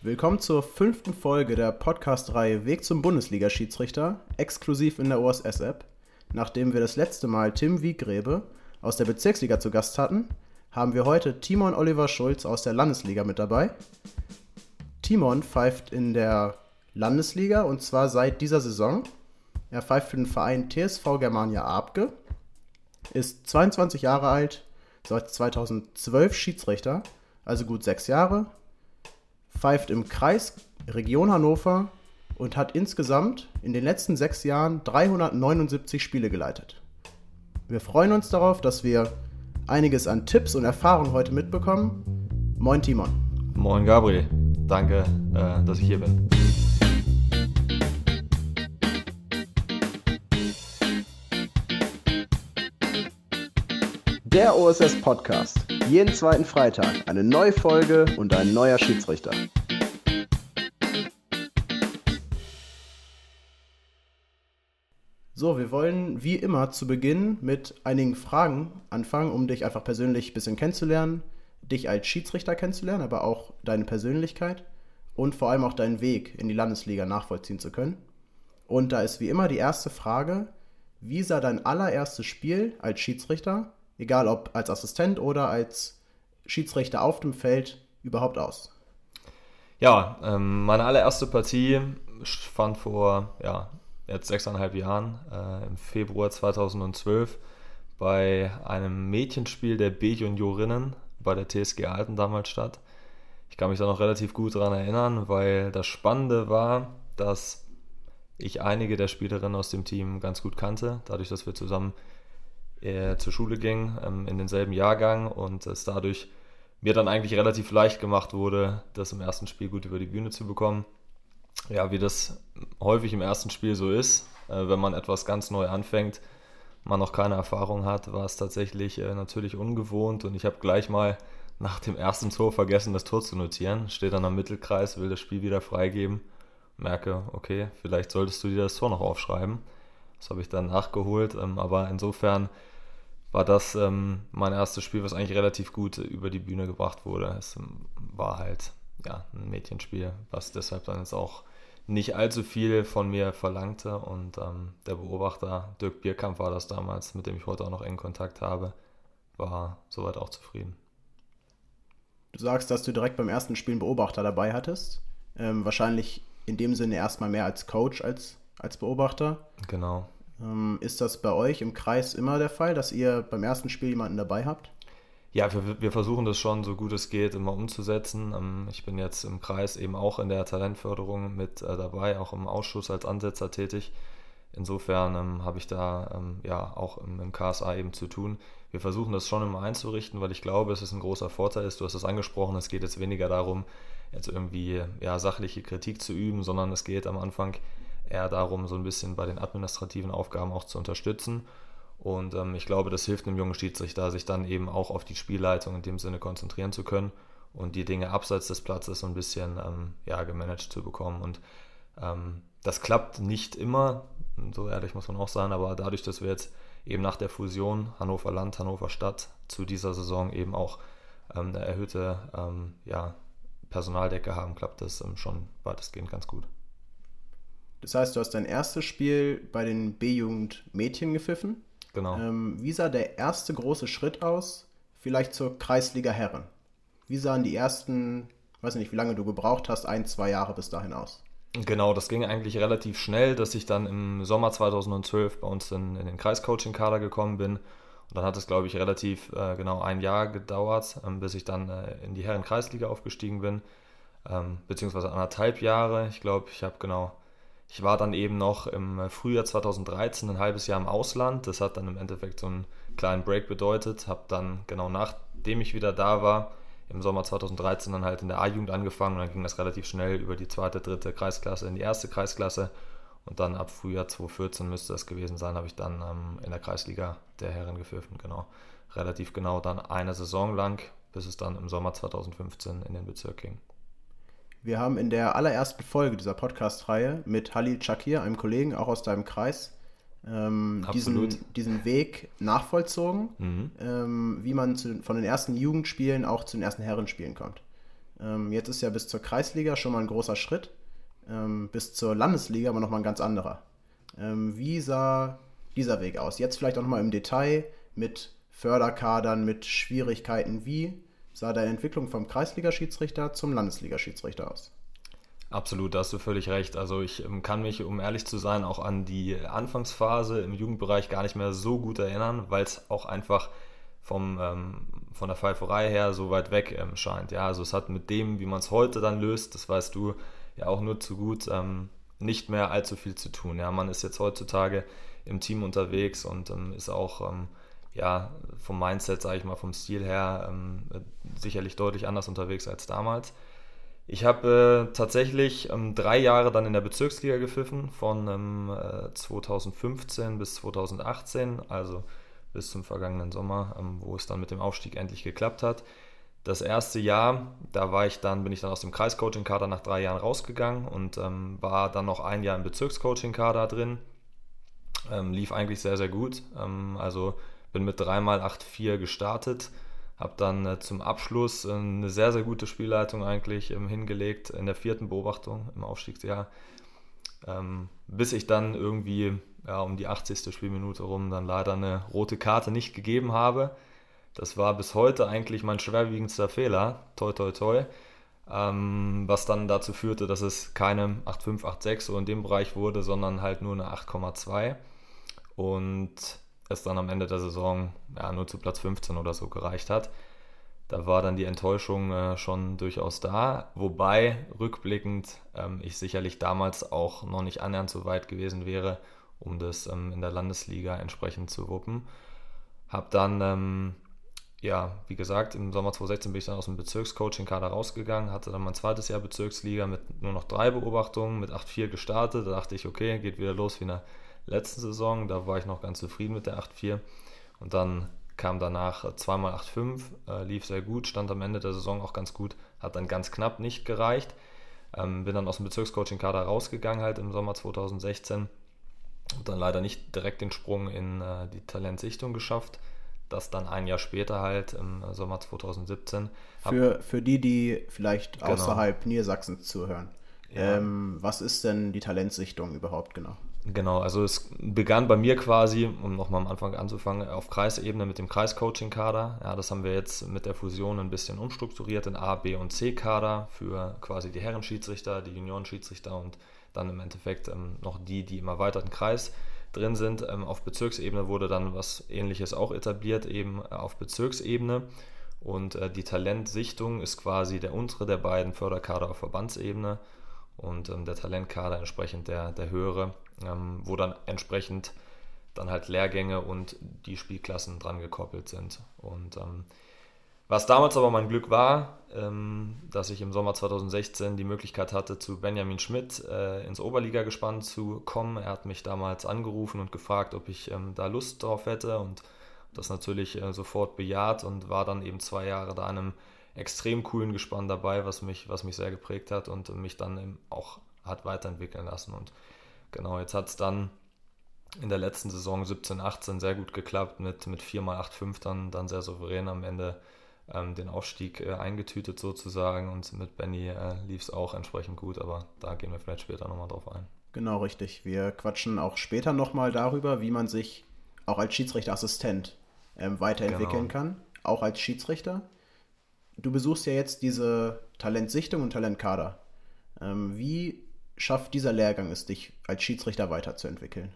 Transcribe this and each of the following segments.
Willkommen zur fünften Folge der Podcast-Reihe Weg zum Bundesliga-Schiedsrichter, exklusiv in der OSS-App. Nachdem wir das letzte Mal Tim Wiegräbe aus der Bezirksliga zu Gast hatten, haben wir heute Timon Oliver Schulz aus der Landesliga mit dabei. Timon pfeift in der Landesliga und zwar seit dieser Saison. Er pfeift für den Verein TSV Germania Abge, ist 22 Jahre alt, seit 2012 Schiedsrichter, also gut sechs Jahre, pfeift im Kreis Region Hannover und hat insgesamt in den letzten sechs Jahren 379 Spiele geleitet. Wir freuen uns darauf, dass wir einiges an Tipps und Erfahrungen heute mitbekommen. Moin Timon. Moin Gabriel. Danke, äh, dass ich hier bin. Der OSS Podcast. Jeden zweiten Freitag eine neue Folge und ein neuer Schiedsrichter. So, wir wollen wie immer zu Beginn mit einigen Fragen anfangen, um dich einfach persönlich ein bisschen kennenzulernen, dich als Schiedsrichter kennenzulernen, aber auch deine Persönlichkeit und vor allem auch deinen Weg in die Landesliga nachvollziehen zu können. Und da ist wie immer die erste Frage, wie sah dein allererstes Spiel als Schiedsrichter egal ob als Assistent oder als Schiedsrichter auf dem Feld, überhaupt aus? Ja, ähm, meine allererste Partie fand vor ja, jetzt sechseinhalb Jahren äh, im Februar 2012 bei einem Mädchenspiel der B-Juniorinnen bei der TSG Alten damals statt. Ich kann mich da noch relativ gut daran erinnern, weil das Spannende war, dass ich einige der Spielerinnen aus dem Team ganz gut kannte, dadurch, dass wir zusammen äh, zur Schule ging, ähm, in denselben Jahrgang und es dadurch mir dann eigentlich relativ leicht gemacht wurde, das im ersten Spiel gut über die Bühne zu bekommen. Ja, wie das häufig im ersten Spiel so ist, äh, wenn man etwas ganz neu anfängt, man noch keine Erfahrung hat, war es tatsächlich äh, natürlich ungewohnt und ich habe gleich mal nach dem ersten Tor vergessen, das Tor zu notieren. Stehe dann am Mittelkreis, will das Spiel wieder freigeben, merke, okay, vielleicht solltest du dir das Tor noch aufschreiben. Das habe ich dann nachgeholt, ähm, aber insofern war das ähm, mein erstes Spiel, was eigentlich relativ gut über die Bühne gebracht wurde. Es ähm, war halt ja, ein Mädchenspiel, was deshalb dann jetzt auch nicht allzu viel von mir verlangte. Und ähm, der Beobachter, Dirk Bierkamp war das damals, mit dem ich heute auch noch engen Kontakt habe, war soweit auch zufrieden. Du sagst, dass du direkt beim ersten Spiel einen Beobachter dabei hattest. Ähm, wahrscheinlich in dem Sinne erstmal mehr als Coach als, als Beobachter. Genau. Ähm, ist das bei euch im Kreis immer der Fall, dass ihr beim ersten Spiel jemanden dabei habt? Ja, wir, wir versuchen das schon so gut es geht immer umzusetzen. Ähm, ich bin jetzt im Kreis eben auch in der Talentförderung mit äh, dabei, auch im Ausschuss als Ansetzer tätig. Insofern ähm, habe ich da ähm, ja auch im, im, KSA eben zu tun. Wir versuchen das schon immer einzurichten, weil ich glaube, es ist ein großer Vorteil ist. Du hast es angesprochen, es geht jetzt weniger darum, jetzt irgendwie ja, sachliche Kritik zu üben, sondern es geht am Anfang eher darum, so ein bisschen bei den administrativen Aufgaben auch zu unterstützen. Und ähm, ich glaube, das hilft einem jungen Schiedsrichter, sich dann eben auch auf die Spielleitung in dem Sinne konzentrieren zu können und die Dinge abseits des Platzes so ein bisschen ähm, ja, gemanagt zu bekommen. Und ähm, das klappt nicht immer, so ehrlich muss man auch sein, aber dadurch, dass wir jetzt eben nach der Fusion Hannover Land, Hannover Stadt zu dieser Saison eben auch ähm, eine erhöhte ähm, ja, Personaldecke haben, klappt das ähm, schon weitestgehend ganz gut. Das heißt, du hast dein erstes Spiel bei den B-Jugend Mädchen gepfiffen. Genau. Ähm, wie sah der erste große Schritt aus, vielleicht zur Kreisliga Herren? Wie sahen die ersten, weiß nicht, wie lange du gebraucht hast, ein, zwei Jahre bis dahin aus? Genau, das ging eigentlich relativ schnell, dass ich dann im Sommer 2012 bei uns in, in den Kreiscoaching-Kader gekommen bin. Und dann hat es, glaube ich, relativ äh, genau ein Jahr gedauert, ähm, bis ich dann äh, in die Herren-Kreisliga aufgestiegen bin. Ähm, beziehungsweise anderthalb Jahre. Ich glaube, ich habe genau ich war dann eben noch im Frühjahr 2013 ein halbes Jahr im Ausland. Das hat dann im Endeffekt so einen kleinen Break bedeutet. Habe dann genau nachdem ich wieder da war, im Sommer 2013 dann halt in der A-Jugend angefangen und dann ging das relativ schnell über die zweite, dritte Kreisklasse in die erste Kreisklasse. Und dann ab Frühjahr 2014 müsste das gewesen sein, habe ich dann ähm, in der Kreisliga der Herren gepfiffen. Genau. Relativ genau dann eine Saison lang, bis es dann im Sommer 2015 in den Bezirk ging. Wir haben in der allerersten Folge dieser Podcast-Reihe mit Halil Chakir, einem Kollegen auch aus deinem Kreis, ähm, diesen, diesen Weg nachvollzogen, mhm. ähm, wie man zu, von den ersten Jugendspielen auch zu den ersten Herrenspielen kommt. Ähm, jetzt ist ja bis zur Kreisliga schon mal ein großer Schritt, ähm, bis zur Landesliga aber nochmal ein ganz anderer. Ähm, wie sah dieser Weg aus? Jetzt vielleicht auch nochmal im Detail mit Förderkadern, mit Schwierigkeiten. Wie sah deine Entwicklung vom Kreisliga-Schiedsrichter zum Landesliga-Schiedsrichter aus? Absolut, da hast du völlig recht. Also ich ähm, kann mich, um ehrlich zu sein, auch an die Anfangsphase im Jugendbereich gar nicht mehr so gut erinnern, weil es auch einfach vom, ähm, von der Pfeiferei her so weit weg ähm, scheint. Ja, also es hat mit dem, wie man es heute dann löst, das weißt du ja auch nur zu gut, ähm, nicht mehr allzu viel zu tun. Ja, man ist jetzt heutzutage im Team unterwegs und ähm, ist auch ähm, ja, vom Mindset, sage ich mal, vom Stil her sicherlich deutlich anders unterwegs als damals. Ich habe äh, tatsächlich ähm, drei Jahre dann in der Bezirksliga gepfiffen, von ähm, äh, 2015 bis 2018, also bis zum vergangenen Sommer, ähm, wo es dann mit dem Aufstieg endlich geklappt hat. Das erste Jahr, da war ich dann, bin ich dann aus dem Kreiscoaching-Kader nach drei Jahren rausgegangen und ähm, war dann noch ein Jahr im Bezirkscoaching-Kader drin. Ähm, lief eigentlich sehr, sehr gut. Ähm, also bin mit 3x8-4 gestartet habe dann äh, zum Abschluss äh, eine sehr, sehr gute Spielleitung eigentlich ähm, hingelegt in der vierten Beobachtung im Aufstiegsjahr. Ähm, bis ich dann irgendwie ja, um die 80. Spielminute rum dann leider eine rote Karte nicht gegeben habe. Das war bis heute eigentlich mein schwerwiegendster Fehler. Toi, toi, toi. Ähm, was dann dazu führte, dass es keine 8,5, 8,6 so in dem Bereich wurde, sondern halt nur eine 8,2. Und es dann am Ende der Saison ja, nur zu Platz 15 oder so gereicht hat. Da war dann die Enttäuschung äh, schon durchaus da, wobei rückblickend ähm, ich sicherlich damals auch noch nicht annähernd so weit gewesen wäre, um das ähm, in der Landesliga entsprechend zu wuppen. Hab dann, ähm, ja, wie gesagt, im Sommer 2016 bin ich dann aus dem Bezirkscoaching-Kader rausgegangen, hatte dann mein zweites Jahr Bezirksliga mit nur noch drei Beobachtungen, mit 8-4 gestartet. Da dachte ich, okay, geht wieder los wie eine letzten Saison. Da war ich noch ganz zufrieden mit der 8-4. Und dann kam danach zweimal 8-5, äh, lief sehr gut, stand am Ende der Saison auch ganz gut, hat dann ganz knapp nicht gereicht. Ähm, bin dann aus dem Bezirkscoaching-Kader rausgegangen, halt im Sommer 2016. Und dann leider nicht direkt den Sprung in äh, die Talentsichtung geschafft. Das dann ein Jahr später halt im Sommer 2017. Für, für die, die vielleicht genau. außerhalb Niedersachsens zuhören. Ja. Ähm, was ist denn die Talentsichtung überhaupt genau? Genau, also es begann bei mir quasi, um nochmal am Anfang anzufangen, auf Kreisebene mit dem Kreiscoaching-Kader. Ja, das haben wir jetzt mit der Fusion ein bisschen umstrukturiert in A, B und C-Kader für quasi die Herrenschiedsrichter, die Juniorenschiedsrichter und dann im Endeffekt ähm, noch die, die im erweiterten Kreis drin sind. Ähm, auf Bezirksebene wurde dann was ähnliches auch etabliert, eben auf Bezirksebene. Und äh, die Talentsichtung ist quasi der untere der beiden Förderkader auf Verbandsebene und ähm, der Talentkader entsprechend der, der höhere ähm, wo dann entsprechend dann halt Lehrgänge und die Spielklassen dran gekoppelt sind. Und ähm, was damals aber mein Glück war, ähm, dass ich im Sommer 2016 die Möglichkeit hatte, zu Benjamin Schmidt äh, ins Oberliga-Gespann zu kommen. Er hat mich damals angerufen und gefragt, ob ich ähm, da Lust drauf hätte und das natürlich äh, sofort bejaht und war dann eben zwei Jahre da in einem extrem coolen Gespann dabei, was mich, was mich sehr geprägt hat und mich dann auch hat weiterentwickeln lassen. Und Genau, jetzt hat es dann in der letzten Saison 17, 18 sehr gut geklappt mit, mit 4x8, dann, dann sehr souverän am Ende ähm, den Aufstieg äh, eingetütet sozusagen und mit Benny äh, lief es auch entsprechend gut, aber da gehen wir vielleicht später nochmal drauf ein. Genau, richtig. Wir quatschen auch später nochmal darüber, wie man sich auch als Schiedsrichterassistent ähm, weiterentwickeln genau. kann, auch als Schiedsrichter. Du besuchst ja jetzt diese Talentsichtung und Talentkader. Ähm, wie schafft dieser Lehrgang es, dich als Schiedsrichter weiterzuentwickeln?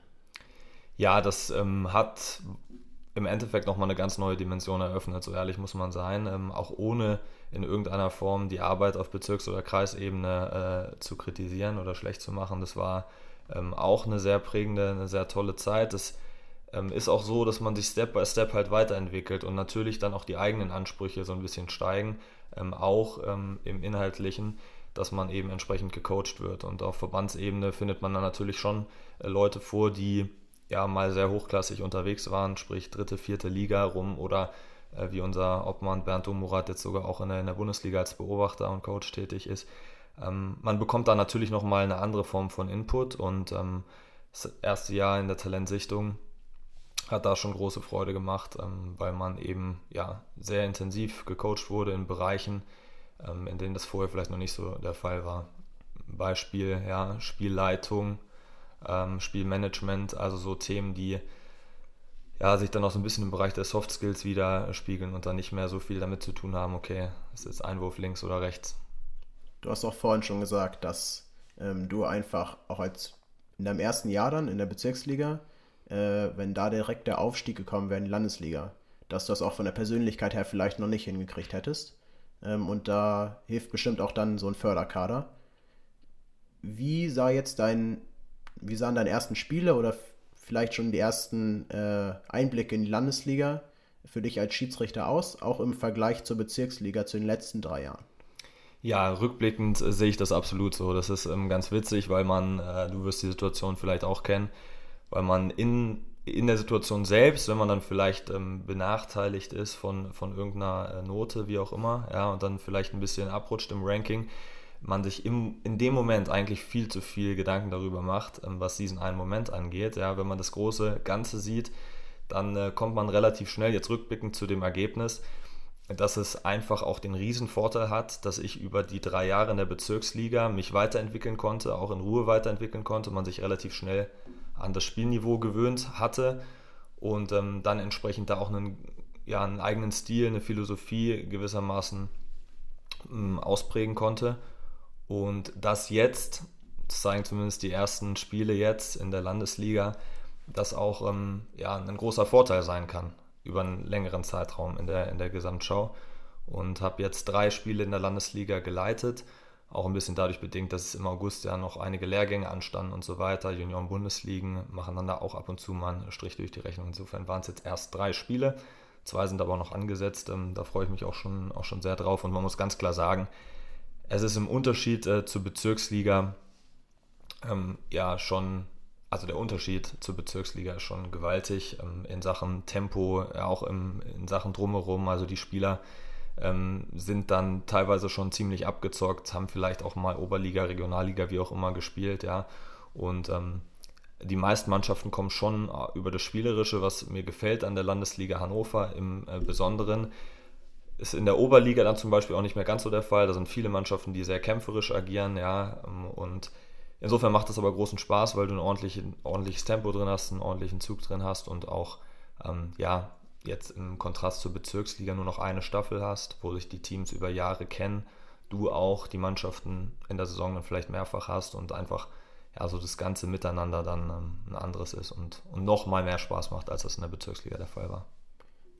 Ja, das ähm, hat im Endeffekt nochmal eine ganz neue Dimension eröffnet, so ehrlich muss man sein, ähm, auch ohne in irgendeiner Form die Arbeit auf Bezirks- oder Kreisebene äh, zu kritisieren oder schlecht zu machen. Das war ähm, auch eine sehr prägende, eine sehr tolle Zeit. Das ähm, ist auch so, dass man sich Step by Step halt weiterentwickelt und natürlich dann auch die eigenen Ansprüche so ein bisschen steigen, ähm, auch ähm, im Inhaltlichen dass man eben entsprechend gecoacht wird. Und auf Verbandsebene findet man dann natürlich schon äh, Leute vor, die ja mal sehr hochklassig unterwegs waren, sprich dritte, vierte Liga rum oder äh, wie unser Obmann Bernd Umurat jetzt sogar auch in der, in der, Bundesliga als Beobachter und Coach tätig ist. Ähm, man bekommt da natürlich nochmal eine andere Form von Input und ähm, das erste Jahr in der Talentsichtung hat da schon große Freude gemacht, ähm, weil man eben ja sehr intensiv gecoacht wurde in Bereichen, ähm, in denen das vorher vielleicht noch nicht so der Fall war. Beispiel, ja, Spielleitung, ähm, Spielmanagement, also so Themen, die ja, sich dann auch so ein bisschen im Bereich der Soft Skills widerspiegeln und dann nicht mehr so viel damit zu tun haben, okay, ist jetzt Einwurf links oder rechts. Du hast auch vorhin schon gesagt, dass ähm, du einfach auch als in deinem ersten Jahr dann in der Bezirksliga, äh, wenn da direkt der Aufstieg gekommen wäre in die Landesliga, dass du das auch von der Persönlichkeit her vielleicht noch nicht hingekriegt hättest. Ähm, und da hilft bestimmt auch dann so ein Förderkader. Wie sah jetzt dein, wie sahen deine ersten Spiele oder vielleicht schon die ersten äh, Einblicke in die Landesliga für dich als Schiedsrichter aus, auch im Vergleich zur Bezirksliga zu den letzten drei Jahren? Ja, rückblickend äh, sehe ich das absolut so. Das ist ähm, ganz witzig, weil man, äh, du wirst die Situation vielleicht auch kennen, weil man in, in der Situation selbst, wenn man dann vielleicht ähm, benachteiligt ist von, von irgendeiner äh, Note, wie auch immer, ja, und dann vielleicht ein bisschen abrutscht im Ranking, man sich im, in dem Moment eigentlich viel zu viel Gedanken darüber macht, ähm, was diesen einen Moment angeht. Ja, wenn man das große Ganze sieht, dann äh, kommt man relativ schnell jetzt rückblickend zu dem Ergebnis, dass es einfach auch den Riesenvorteil hat, dass ich über die drei Jahre in der Bezirksliga mich weiterentwickeln konnte, auch in Ruhe weiterentwickeln konnte, man sich relativ schnell an das Spielniveau gewöhnt hatte und ähm, dann entsprechend da auch einen, ja, einen eigenen Stil, eine Philosophie gewissermaßen ähm, ausprägen konnte. Und das jetzt, das zeigen zumindest die ersten Spiele jetzt in der Landesliga, das auch ähm, ja, ein großer Vorteil sein kann über einen längeren Zeitraum in der, in der Gesamtschau. Und habe jetzt drei Spiele in der Landesliga geleitet. Auch ein bisschen dadurch bedingt, dass es im August ja noch einige Lehrgänge anstanden und so weiter. Junioren-Bundesligen machen dann da auch ab und zu mal einen Strich durch die Rechnung. Insofern waren es jetzt erst drei Spiele. Zwei sind aber noch angesetzt. Ähm, da freue ich mich auch schon, auch schon sehr drauf. Und man muss ganz klar sagen, es ist im Unterschied äh, zur Bezirksliga ähm, ja schon also der Unterschied zur Bezirksliga ist schon gewaltig ähm, in Sachen Tempo, auch im, in Sachen drumherum. Also die Spieler ähm, sind dann teilweise schon ziemlich abgezockt, haben vielleicht auch mal Oberliga, Regionalliga, wie auch immer gespielt, ja. Und ähm, die meisten Mannschaften kommen schon äh, über das Spielerische, was mir gefällt an der Landesliga Hannover im äh, Besonderen. Ist in der Oberliga dann zum Beispiel auch nicht mehr ganz so der Fall. Da sind viele Mannschaften, die sehr kämpferisch agieren, ja, ähm, und Insofern macht es aber großen Spaß, weil du ein ordentliches Tempo drin hast, einen ordentlichen Zug drin hast und auch, ähm, ja, jetzt im Kontrast zur Bezirksliga nur noch eine Staffel hast, wo sich die Teams über Jahre kennen, du auch die Mannschaften in der Saison dann vielleicht mehrfach hast und einfach ja so das ganze Miteinander dann ähm, ein anderes ist und, und noch mal mehr Spaß macht, als das in der Bezirksliga der Fall war.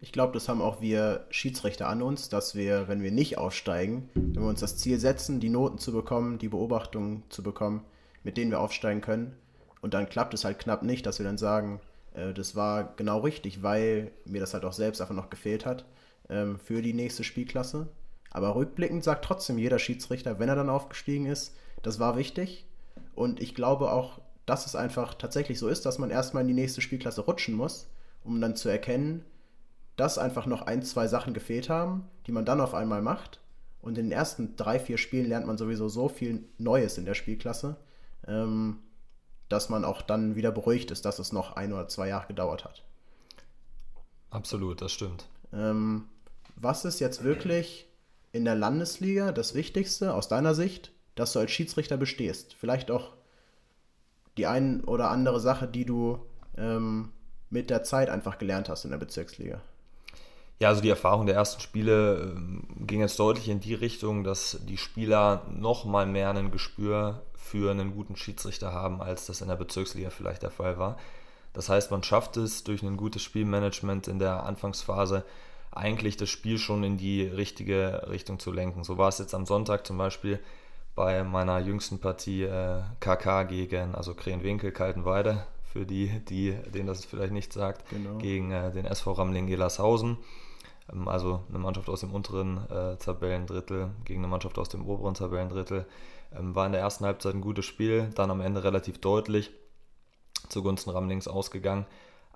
Ich glaube, das haben auch wir Schiedsrichter an uns, dass wir, wenn wir nicht aufsteigen, wenn wir uns das Ziel setzen, die Noten zu bekommen, die Beobachtungen zu bekommen, mit denen wir aufsteigen können. Und dann klappt es halt knapp nicht, dass wir dann sagen, äh, das war genau richtig, weil mir das halt auch selbst einfach noch gefehlt hat ähm, für die nächste Spielklasse. Aber rückblickend sagt trotzdem jeder Schiedsrichter, wenn er dann aufgestiegen ist, das war wichtig. Und ich glaube auch, dass es einfach tatsächlich so ist, dass man erstmal in die nächste Spielklasse rutschen muss, um dann zu erkennen, dass einfach noch ein, zwei Sachen gefehlt haben, die man dann auf einmal macht. Und in den ersten drei, vier Spielen lernt man sowieso so viel Neues in der Spielklasse, ähm, dass man auch dann wieder beruhigt ist, dass es noch ein oder zwei Jahre gedauert hat. Absolut, das stimmt. Ähm, was ist jetzt wirklich in der Landesliga das Wichtigste aus deiner Sicht, dass du als Schiedsrichter bestehst? Vielleicht auch die ein oder andere Sache, die du ähm, mit der Zeit einfach gelernt hast in der Bezirksliga. Ja, also die Erfahrung der ersten Spiele ähm, ging jetzt deutlich in die Richtung, dass die Spieler noch mal mehr ein Gespür für einen guten Schiedsrichter haben, als das in der Bezirksliga vielleicht der Fall war. Das heißt, man schafft es durch ein gutes Spielmanagement in der Anfangsphase eigentlich das Spiel schon in die richtige Richtung zu lenken. So war es jetzt am Sonntag zum Beispiel bei meiner jüngsten Partie äh, KK gegen, also Krenwinkel, Kaltenweide, für die, die denen das vielleicht nicht sagt, genau. gegen äh, den SV Ramling Elershausen. Ähm, also eine Mannschaft aus dem unteren äh, Tabellendrittel gegen eine Mannschaft aus dem oberen Tabellendrittel. Ähm, war in der ersten Halbzeit ein gutes Spiel, dann am Ende relativ deutlich zugunsten Ramlings ausgegangen.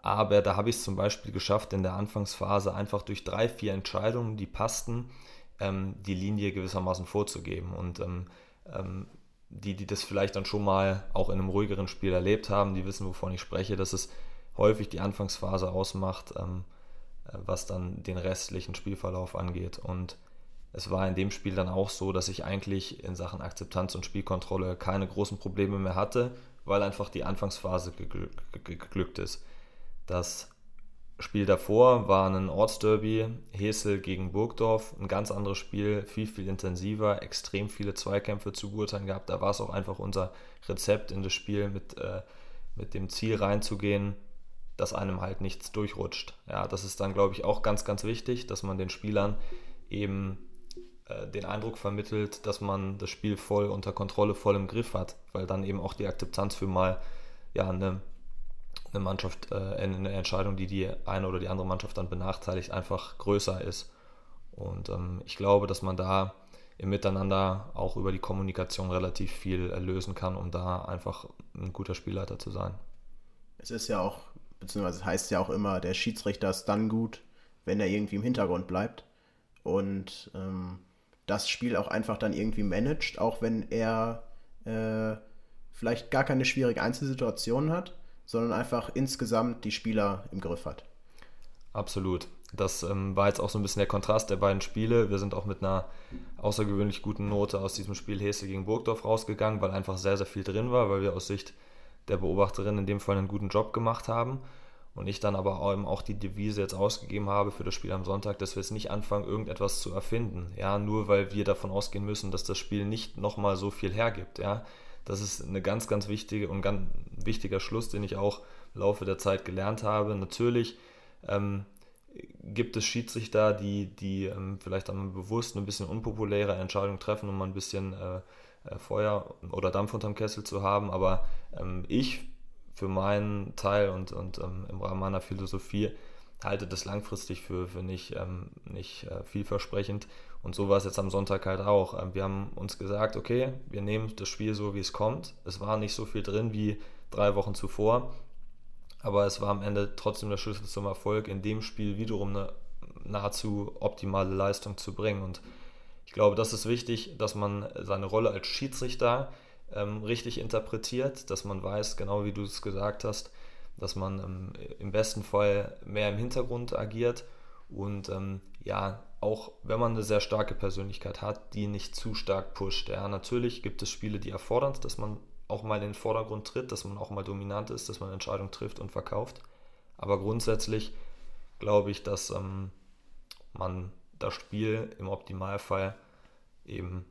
Aber da habe ich es zum Beispiel geschafft, in der Anfangsphase einfach durch drei, vier Entscheidungen, die passten, ähm, die Linie gewissermaßen vorzugeben. Und ähm, die, die das vielleicht dann schon mal auch in einem ruhigeren Spiel erlebt haben, die wissen, wovon ich spreche, dass es häufig die Anfangsphase ausmacht, äh, was dann den restlichen Spielverlauf angeht. Und es war in dem Spiel dann auch so, dass ich eigentlich in Sachen Akzeptanz und Spielkontrolle keine großen Probleme mehr hatte, weil einfach die Anfangsphase geglückt ist. Das Spiel davor war ein Ortsderby, Hesel gegen Burgdorf, ein ganz anderes Spiel, viel, viel intensiver, extrem viele Zweikämpfe zu beurteilen gehabt. Da war es auch einfach unser Rezept in das Spiel mit, äh, mit dem Ziel reinzugehen, dass einem halt nichts durchrutscht. Ja, das ist dann, glaube ich, auch ganz, ganz wichtig, dass man den Spielern eben äh, den Eindruck vermittelt, dass man das Spiel voll unter Kontrolle, voll im Griff hat, weil dann eben auch die Akzeptanz für mal ja, eine, eine Mannschaft, äh, eine Entscheidung, die die eine oder die andere Mannschaft dann benachteiligt, einfach größer ist. Und ähm, ich glaube, dass man da im Miteinander auch über die Kommunikation relativ viel lösen kann, um da einfach ein guter Spielleiter zu sein. Es ist ja auch, beziehungsweise es heißt ja auch immer, der Schiedsrichter ist dann gut, wenn er irgendwie im Hintergrund bleibt und ähm, das Spiel auch einfach dann irgendwie managt, auch wenn er äh, vielleicht gar keine schwierige Einzelsituation hat, sondern einfach insgesamt die Spieler im Griff hat. Absolut. Das ähm, war jetzt auch so ein bisschen der Kontrast der beiden Spiele. Wir sind auch mit einer außergewöhnlich guten Note aus diesem Spiel Hesse gegen Burgdorf rausgegangen, weil einfach sehr, sehr viel drin war, weil wir aus Sicht der Beobachterin in dem Fall einen guten Job gemacht haben. Und ich dann aber auch die Devise jetzt ausgegeben habe für das Spiel am Sonntag, dass wir jetzt nicht anfangen, irgendetwas zu erfinden. Ja, nur weil wir davon ausgehen müssen, dass das Spiel nicht nochmal so viel hergibt. Ja, das ist eine ganz, ganz wichtige und ganz wichtiger Schluss, den ich auch im Laufe der Zeit gelernt habe. Natürlich ähm, gibt es Schiedsrichter, die, die ähm, vielleicht dann bewusst ein bisschen unpopuläre Entscheidungen treffen, um mal ein bisschen äh, äh, Feuer oder Dampf unterm Kessel zu haben. Aber ähm, ich für meinen Teil und, und ähm, im Rahmen meiner Philosophie halte das langfristig für, für nicht, ähm, nicht äh, vielversprechend. Und so war es jetzt am Sonntag halt auch. Ähm, wir haben uns gesagt, okay, wir nehmen das Spiel so, wie es kommt. Es war nicht so viel drin wie drei Wochen zuvor, aber es war am Ende trotzdem der Schlüssel zum Erfolg, in dem Spiel wiederum eine nahezu optimale Leistung zu bringen. Und ich glaube, das ist wichtig, dass man seine Rolle als Schiedsrichter ähm, richtig interpretiert, dass man weiß, genau wie du es gesagt hast, dass man ähm, im besten Fall mehr im Hintergrund agiert und ähm, ja, auch wenn man eine sehr starke Persönlichkeit hat, die nicht zu stark pusht. Ja, natürlich gibt es Spiele, die erfordern, dass man auch mal in den Vordergrund tritt, dass man auch mal dominant ist, dass man Entscheidungen trifft und verkauft. Aber grundsätzlich glaube ich, dass ähm, man das Spiel im Optimalfall eben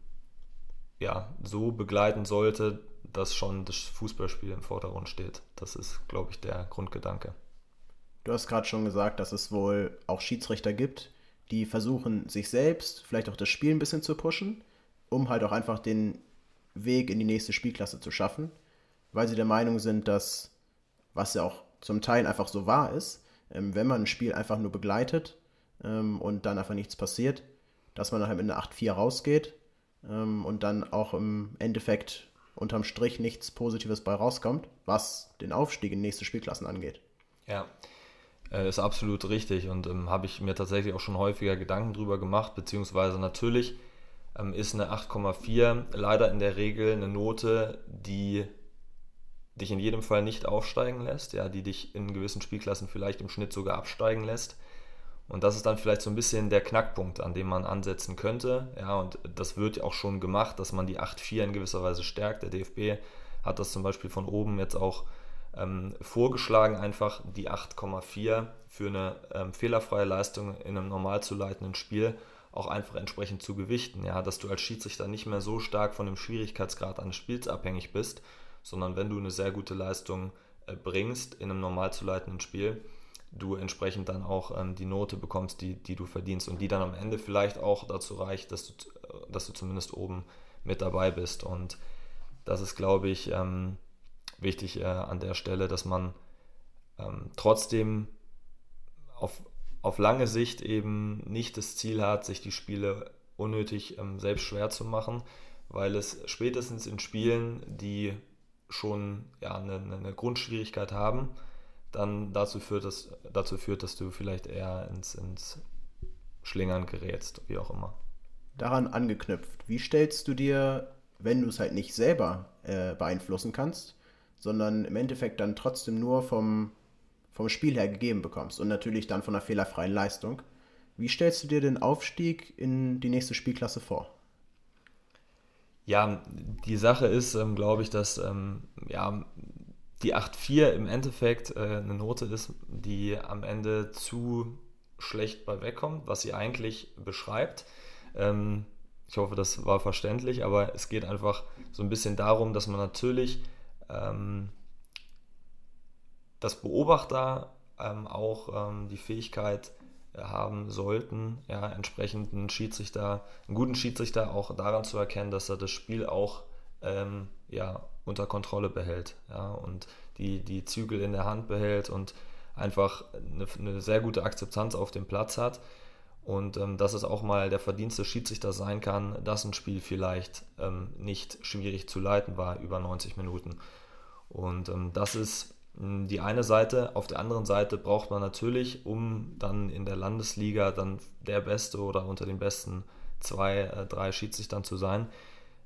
ja, so begleiten sollte, dass schon das Fußballspiel im Vordergrund steht. Das ist, glaube ich, der Grundgedanke. Du hast gerade schon gesagt, dass es wohl auch Schiedsrichter gibt, die versuchen, sich selbst, vielleicht auch das Spiel ein bisschen zu pushen, um halt auch einfach den Weg in die nächste Spielklasse zu schaffen, weil sie der Meinung sind, dass, was ja auch zum Teil einfach so wahr ist, ähm, wenn man ein Spiel einfach nur begleitet ähm, und dann einfach nichts passiert, dass man dann halt mit einer 8-4 rausgeht ähm, und dann auch im Endeffekt unterm Strich nichts Positives bei rauskommt, was den Aufstieg in nächste Spielklassen angeht. Ja, äh, ist absolut richtig und ähm, habe ich mir tatsächlich auch schon häufiger Gedanken drüber gemacht, beziehungsweise natürlich ähm, ist eine 8,4 leider in der Regel eine Note, die dich in jedem Fall nicht aufsteigen lässt, ja, die dich in gewissen Spielklassen vielleicht im Schnitt sogar absteigen lässt. Und das ist dann vielleicht so ein bisschen der Knackpunkt, an dem man ansetzen könnte. Ja, und das wird auch schon gemacht, dass man die 8-4 in gewisser Weise stärkt. Der DFB hat das zum Beispiel von oben jetzt auch ähm, vorgeschlagen, einfach die 8,4 für eine ähm, fehlerfreie Leistung in einem normal zu leitenden Spiel auch einfach entsprechend zu gewichten. Ja, dass du als Schiedsrichter nicht mehr so stark von dem Schwierigkeitsgrad eines Spiels abhängig bist, sondern wenn du eine sehr gute Leistung äh, bringst in einem normal zu leitenden Spiel, du entsprechend dann auch ähm, die Note bekommst, die, die du verdienst und die dann am Ende vielleicht auch dazu reicht, dass du, dass du zumindest oben mit dabei bist. Und das ist, glaube ich, ähm, wichtig äh, an der Stelle, dass man ähm, trotzdem auf, auf lange Sicht eben nicht das Ziel hat, sich die Spiele unnötig ähm, selbst schwer zu machen, weil es spätestens in Spielen, die schon ja, eine, eine Grundschwierigkeit haben, dann dazu führt, dass, dazu führt, dass du vielleicht eher ins, ins Schlingern gerätst, wie auch immer. Daran angeknüpft, wie stellst du dir, wenn du es halt nicht selber äh, beeinflussen kannst, sondern im Endeffekt dann trotzdem nur vom, vom Spiel her gegeben bekommst und natürlich dann von einer fehlerfreien Leistung, Wie stellst du dir den Aufstieg in die nächste Spielklasse vor? Ja, die Sache ist, ähm, glaube ich, dass ähm, ja, die 8.4 im Endeffekt äh, eine Note ist, die am Ende zu schlecht bei wegkommt, was sie eigentlich beschreibt. Ähm, ich hoffe, das war verständlich, aber es geht einfach so ein bisschen darum, dass man natürlich ähm, dass Beobachter ähm, auch ähm, die Fähigkeit äh, haben sollten, ja, entsprechend einen Schiedsrichter, einen guten Schiedsrichter auch daran zu erkennen, dass er das Spiel auch ähm, ja, unter Kontrolle behält ja, und die, die Zügel in der Hand behält und einfach eine, eine sehr gute Akzeptanz auf dem Platz hat. Und ähm, dass es auch mal der Verdienst des sein kann, dass ein Spiel vielleicht ähm, nicht schwierig zu leiten war über 90 Minuten. Und ähm, das ist hm, die eine Seite. Auf der anderen Seite braucht man natürlich, um dann in der Landesliga dann der Beste oder unter den besten zwei, äh, drei Schiedsrichtern zu sein,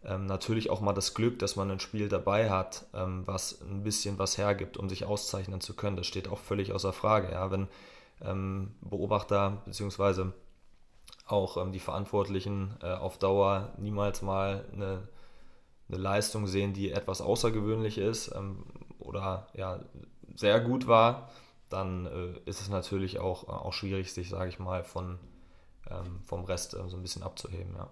ähm, natürlich auch mal das Glück, dass man ein Spiel dabei hat, ähm, was ein bisschen was hergibt, um sich auszeichnen zu können. Das steht auch völlig außer Frage. Ja? Wenn ähm, Beobachter bzw. auch ähm, die Verantwortlichen äh, auf Dauer niemals mal eine, eine Leistung sehen, die etwas außergewöhnlich ist, ähm, oder ja, sehr gut war, dann äh, ist es natürlich auch, äh, auch schwierig, sich, sage ich mal, von, ähm, vom Rest äh, so ein bisschen abzuheben. Ja.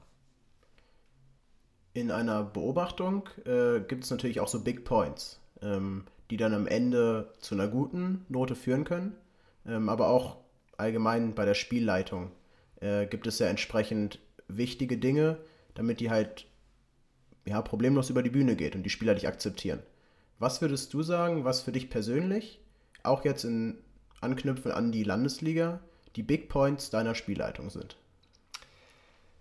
In einer Beobachtung äh, gibt es natürlich auch so Big Points, ähm, die dann am Ende zu einer guten Note führen können, ähm, aber auch allgemein bei der Spielleitung äh, gibt es ja entsprechend wichtige Dinge, damit die halt ja, problemlos über die Bühne geht und die Spieler dich akzeptieren. Was würdest du sagen, was für dich persönlich, auch jetzt in Anknüpfen an die Landesliga, die Big Points deiner Spielleitung sind?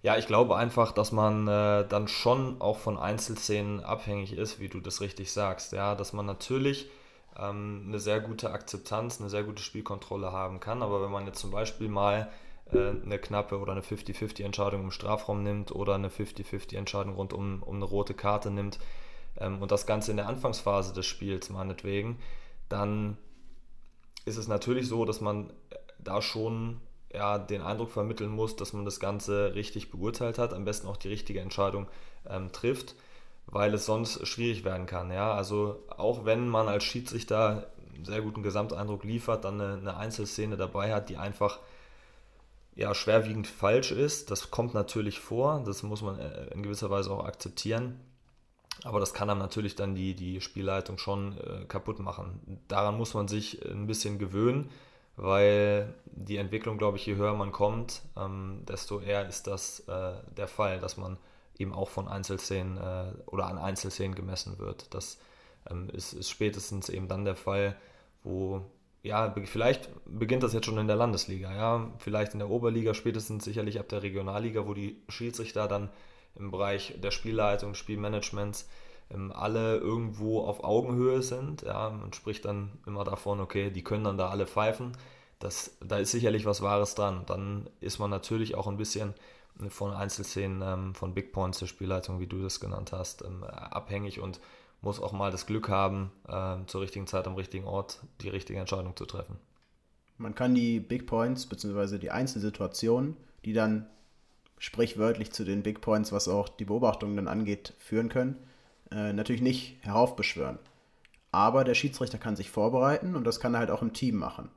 Ja, ich glaube einfach, dass man äh, dann schon auch von Einzelszenen abhängig ist, wie du das richtig sagst. Ja, dass man natürlich ähm, eine sehr gute Akzeptanz, eine sehr gute Spielkontrolle haben kann. Aber wenn man jetzt zum Beispiel mal äh, eine knappe oder eine 50-50-Entscheidung im Strafraum nimmt oder eine 50-50-Entscheidung rund um, um eine rote Karte nimmt, ähm, und das Ganze in der Anfangsphase des Spiels meinetwegen, dann ist es natürlich so, dass man äh, da schon ja, den Eindruck vermitteln muss, dass man das Ganze richtig beurteilt hat, am besten auch die richtige Entscheidung ähm, trifft, weil es sonst schwierig werden kann. Ja? Also auch wenn man als Schiedsrichter einen sehr guten Gesamteindruck liefert, dann eine, eine Einzelszene dabei hat, die einfach ja, schwerwiegend falsch ist, das kommt natürlich vor, das muss man äh, in gewisser Weise auch akzeptieren. Aber das kann einem natürlich dann die, die Spielleitung schon äh, kaputt machen. Daran muss man sich ein bisschen gewöhnen, weil die Entwicklung, glaube ich, je höher man kommt, ähm, desto eher ist das äh, der Fall, dass man eben auch von Einzelszenen äh, oder an Einzelszenen gemessen wird. Das ähm, ist, ist spätestens eben dann der Fall, wo ja, vielleicht beginnt das jetzt schon in der Landesliga, ja, vielleicht in der Oberliga, spätestens sicherlich ab der Regionalliga, wo die Schiedsrichter dann im Bereich der Spielleitung, Spielmanagements alle irgendwo auf Augenhöhe sind. Ja, man spricht dann immer davon, okay, die können dann da alle pfeifen. Das, da ist sicherlich was Wahres dran. dann ist man natürlich auch ein bisschen von Einzelszenen, ähm, von Big Points der Spielleitung, wie du das genannt hast, ähm, abhängig und muss auch mal das Glück haben, zur richtigen Zeit am richtigen Ort die richtige Entscheidung zu treffen. Man kann die Big Points bzw. die Einzelsituationen, die dann sprichwörtlich zu den Big Points, was auch die Beobachtungen dann angeht, führen können, äh, natürlich nicht heraufbeschwören. Aber der Schiedsrichter kann sich vorbereiten und das kann er halt auch im Team machen.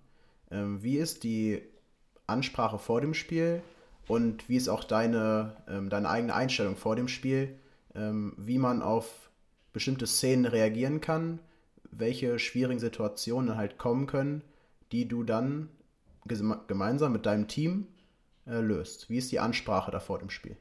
Ähm, wie ist die Ansprache vor dem Spiel und wie ist auch deine, ähm, deine eigene Einstellung vor dem Spiel, ähm, wie man auf bestimmte Szenen reagieren kann, welche schwierigen Situationen halt kommen können, die du dann gemeinsam mit deinem Team äh, löst? Wie ist die Ansprache da vor dem Spiel?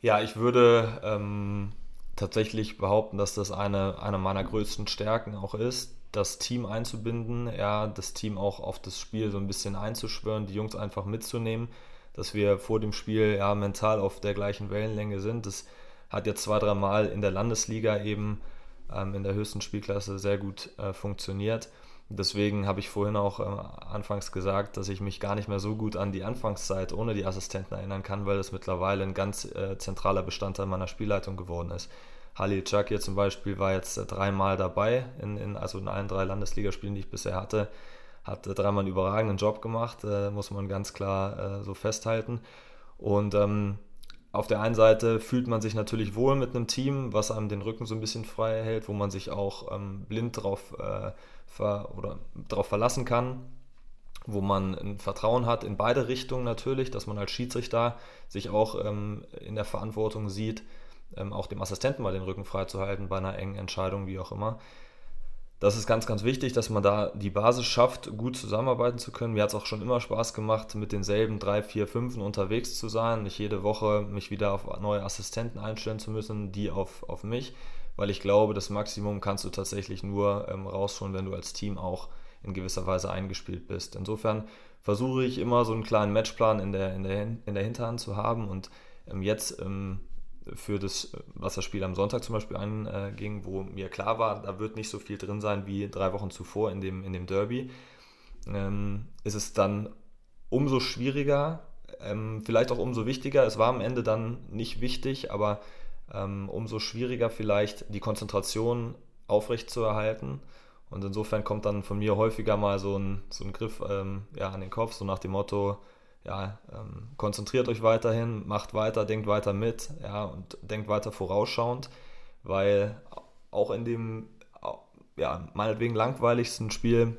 Ja, ich würde ähm, tatsächlich behaupten, dass das eine, eine meiner größten Stärken auch ist, das Team einzubinden, ja, das Team auch auf das Spiel so ein bisschen einzuschwören, die Jungs einfach mitzunehmen, dass wir vor dem Spiel ja mental auf der gleichen Wellenlänge sind. Das hat jetzt zwei, dreimal in der Landesliga eben ähm, in der höchsten Spielklasse sehr gut äh, funktioniert. Deswegen habe ich vorhin auch äh, anfangs gesagt, dass ich mich gar nicht mehr so gut an die Anfangszeit ohne die Assistenten erinnern kann, weil das mittlerweile ein ganz äh, zentraler Bestandteil meiner Spielleitung geworden ist. Halil Chakir zum Beispiel war jetzt äh, dreimal dabei, in, in, also in allen drei Landesligaspielen, die ich bisher hatte. hat äh, dreimal einen überragenden Job gemacht, äh, muss man ganz klar äh, so festhalten. Und ähm, auf der einen Seite fühlt man sich natürlich wohl mit einem Team, was einem den Rücken so ein bisschen frei hält, wo man sich auch ähm, blind drauf, äh, ver oder darauf verlassen kann, wo man ein Vertrauen hat in beide Richtungen natürlich, dass man als Schiedsrichter sich auch ähm, in der Verantwortung sieht, ähm, auch dem Assistenten mal den Rücken frei zu halten bei einer engen Entscheidung, wie auch immer. Das ist ganz, ganz wichtig, dass man da die Basis schafft, gut zusammenarbeiten zu können. Mir hat es auch schon immer Spaß gemacht, mit denselben drei, vier, fünfen unterwegs zu sein, nicht jede Woche mich wieder auf neue Assistenten einstellen zu müssen, die auf, auf mich, weil ich glaube, das Maximum kannst du tatsächlich nur ähm, rausholen, wenn du als Team auch in gewisser Weise eingespielt bist. Insofern versuche ich immer so einen kleinen Matchplan in der, in der, in der Hinterhand zu haben und ähm, jetzt ähm, für das Wasserspiel am Sonntag zum Beispiel anging, wo mir klar war, da wird nicht so viel drin sein wie drei Wochen zuvor in dem, in dem Derby, ähm, ist es dann umso schwieriger, ähm, vielleicht auch umso wichtiger. Es war am Ende dann nicht wichtig, aber ähm, umso schwieriger vielleicht die Konzentration aufrecht zu erhalten. Und insofern kommt dann von mir häufiger mal so ein, so ein Griff ähm, ja, an den Kopf, so nach dem Motto, ja, ähm, konzentriert euch weiterhin, macht weiter, denkt weiter mit, ja, und denkt weiter vorausschauend, weil auch in dem, ja, meinetwegen langweiligsten Spiel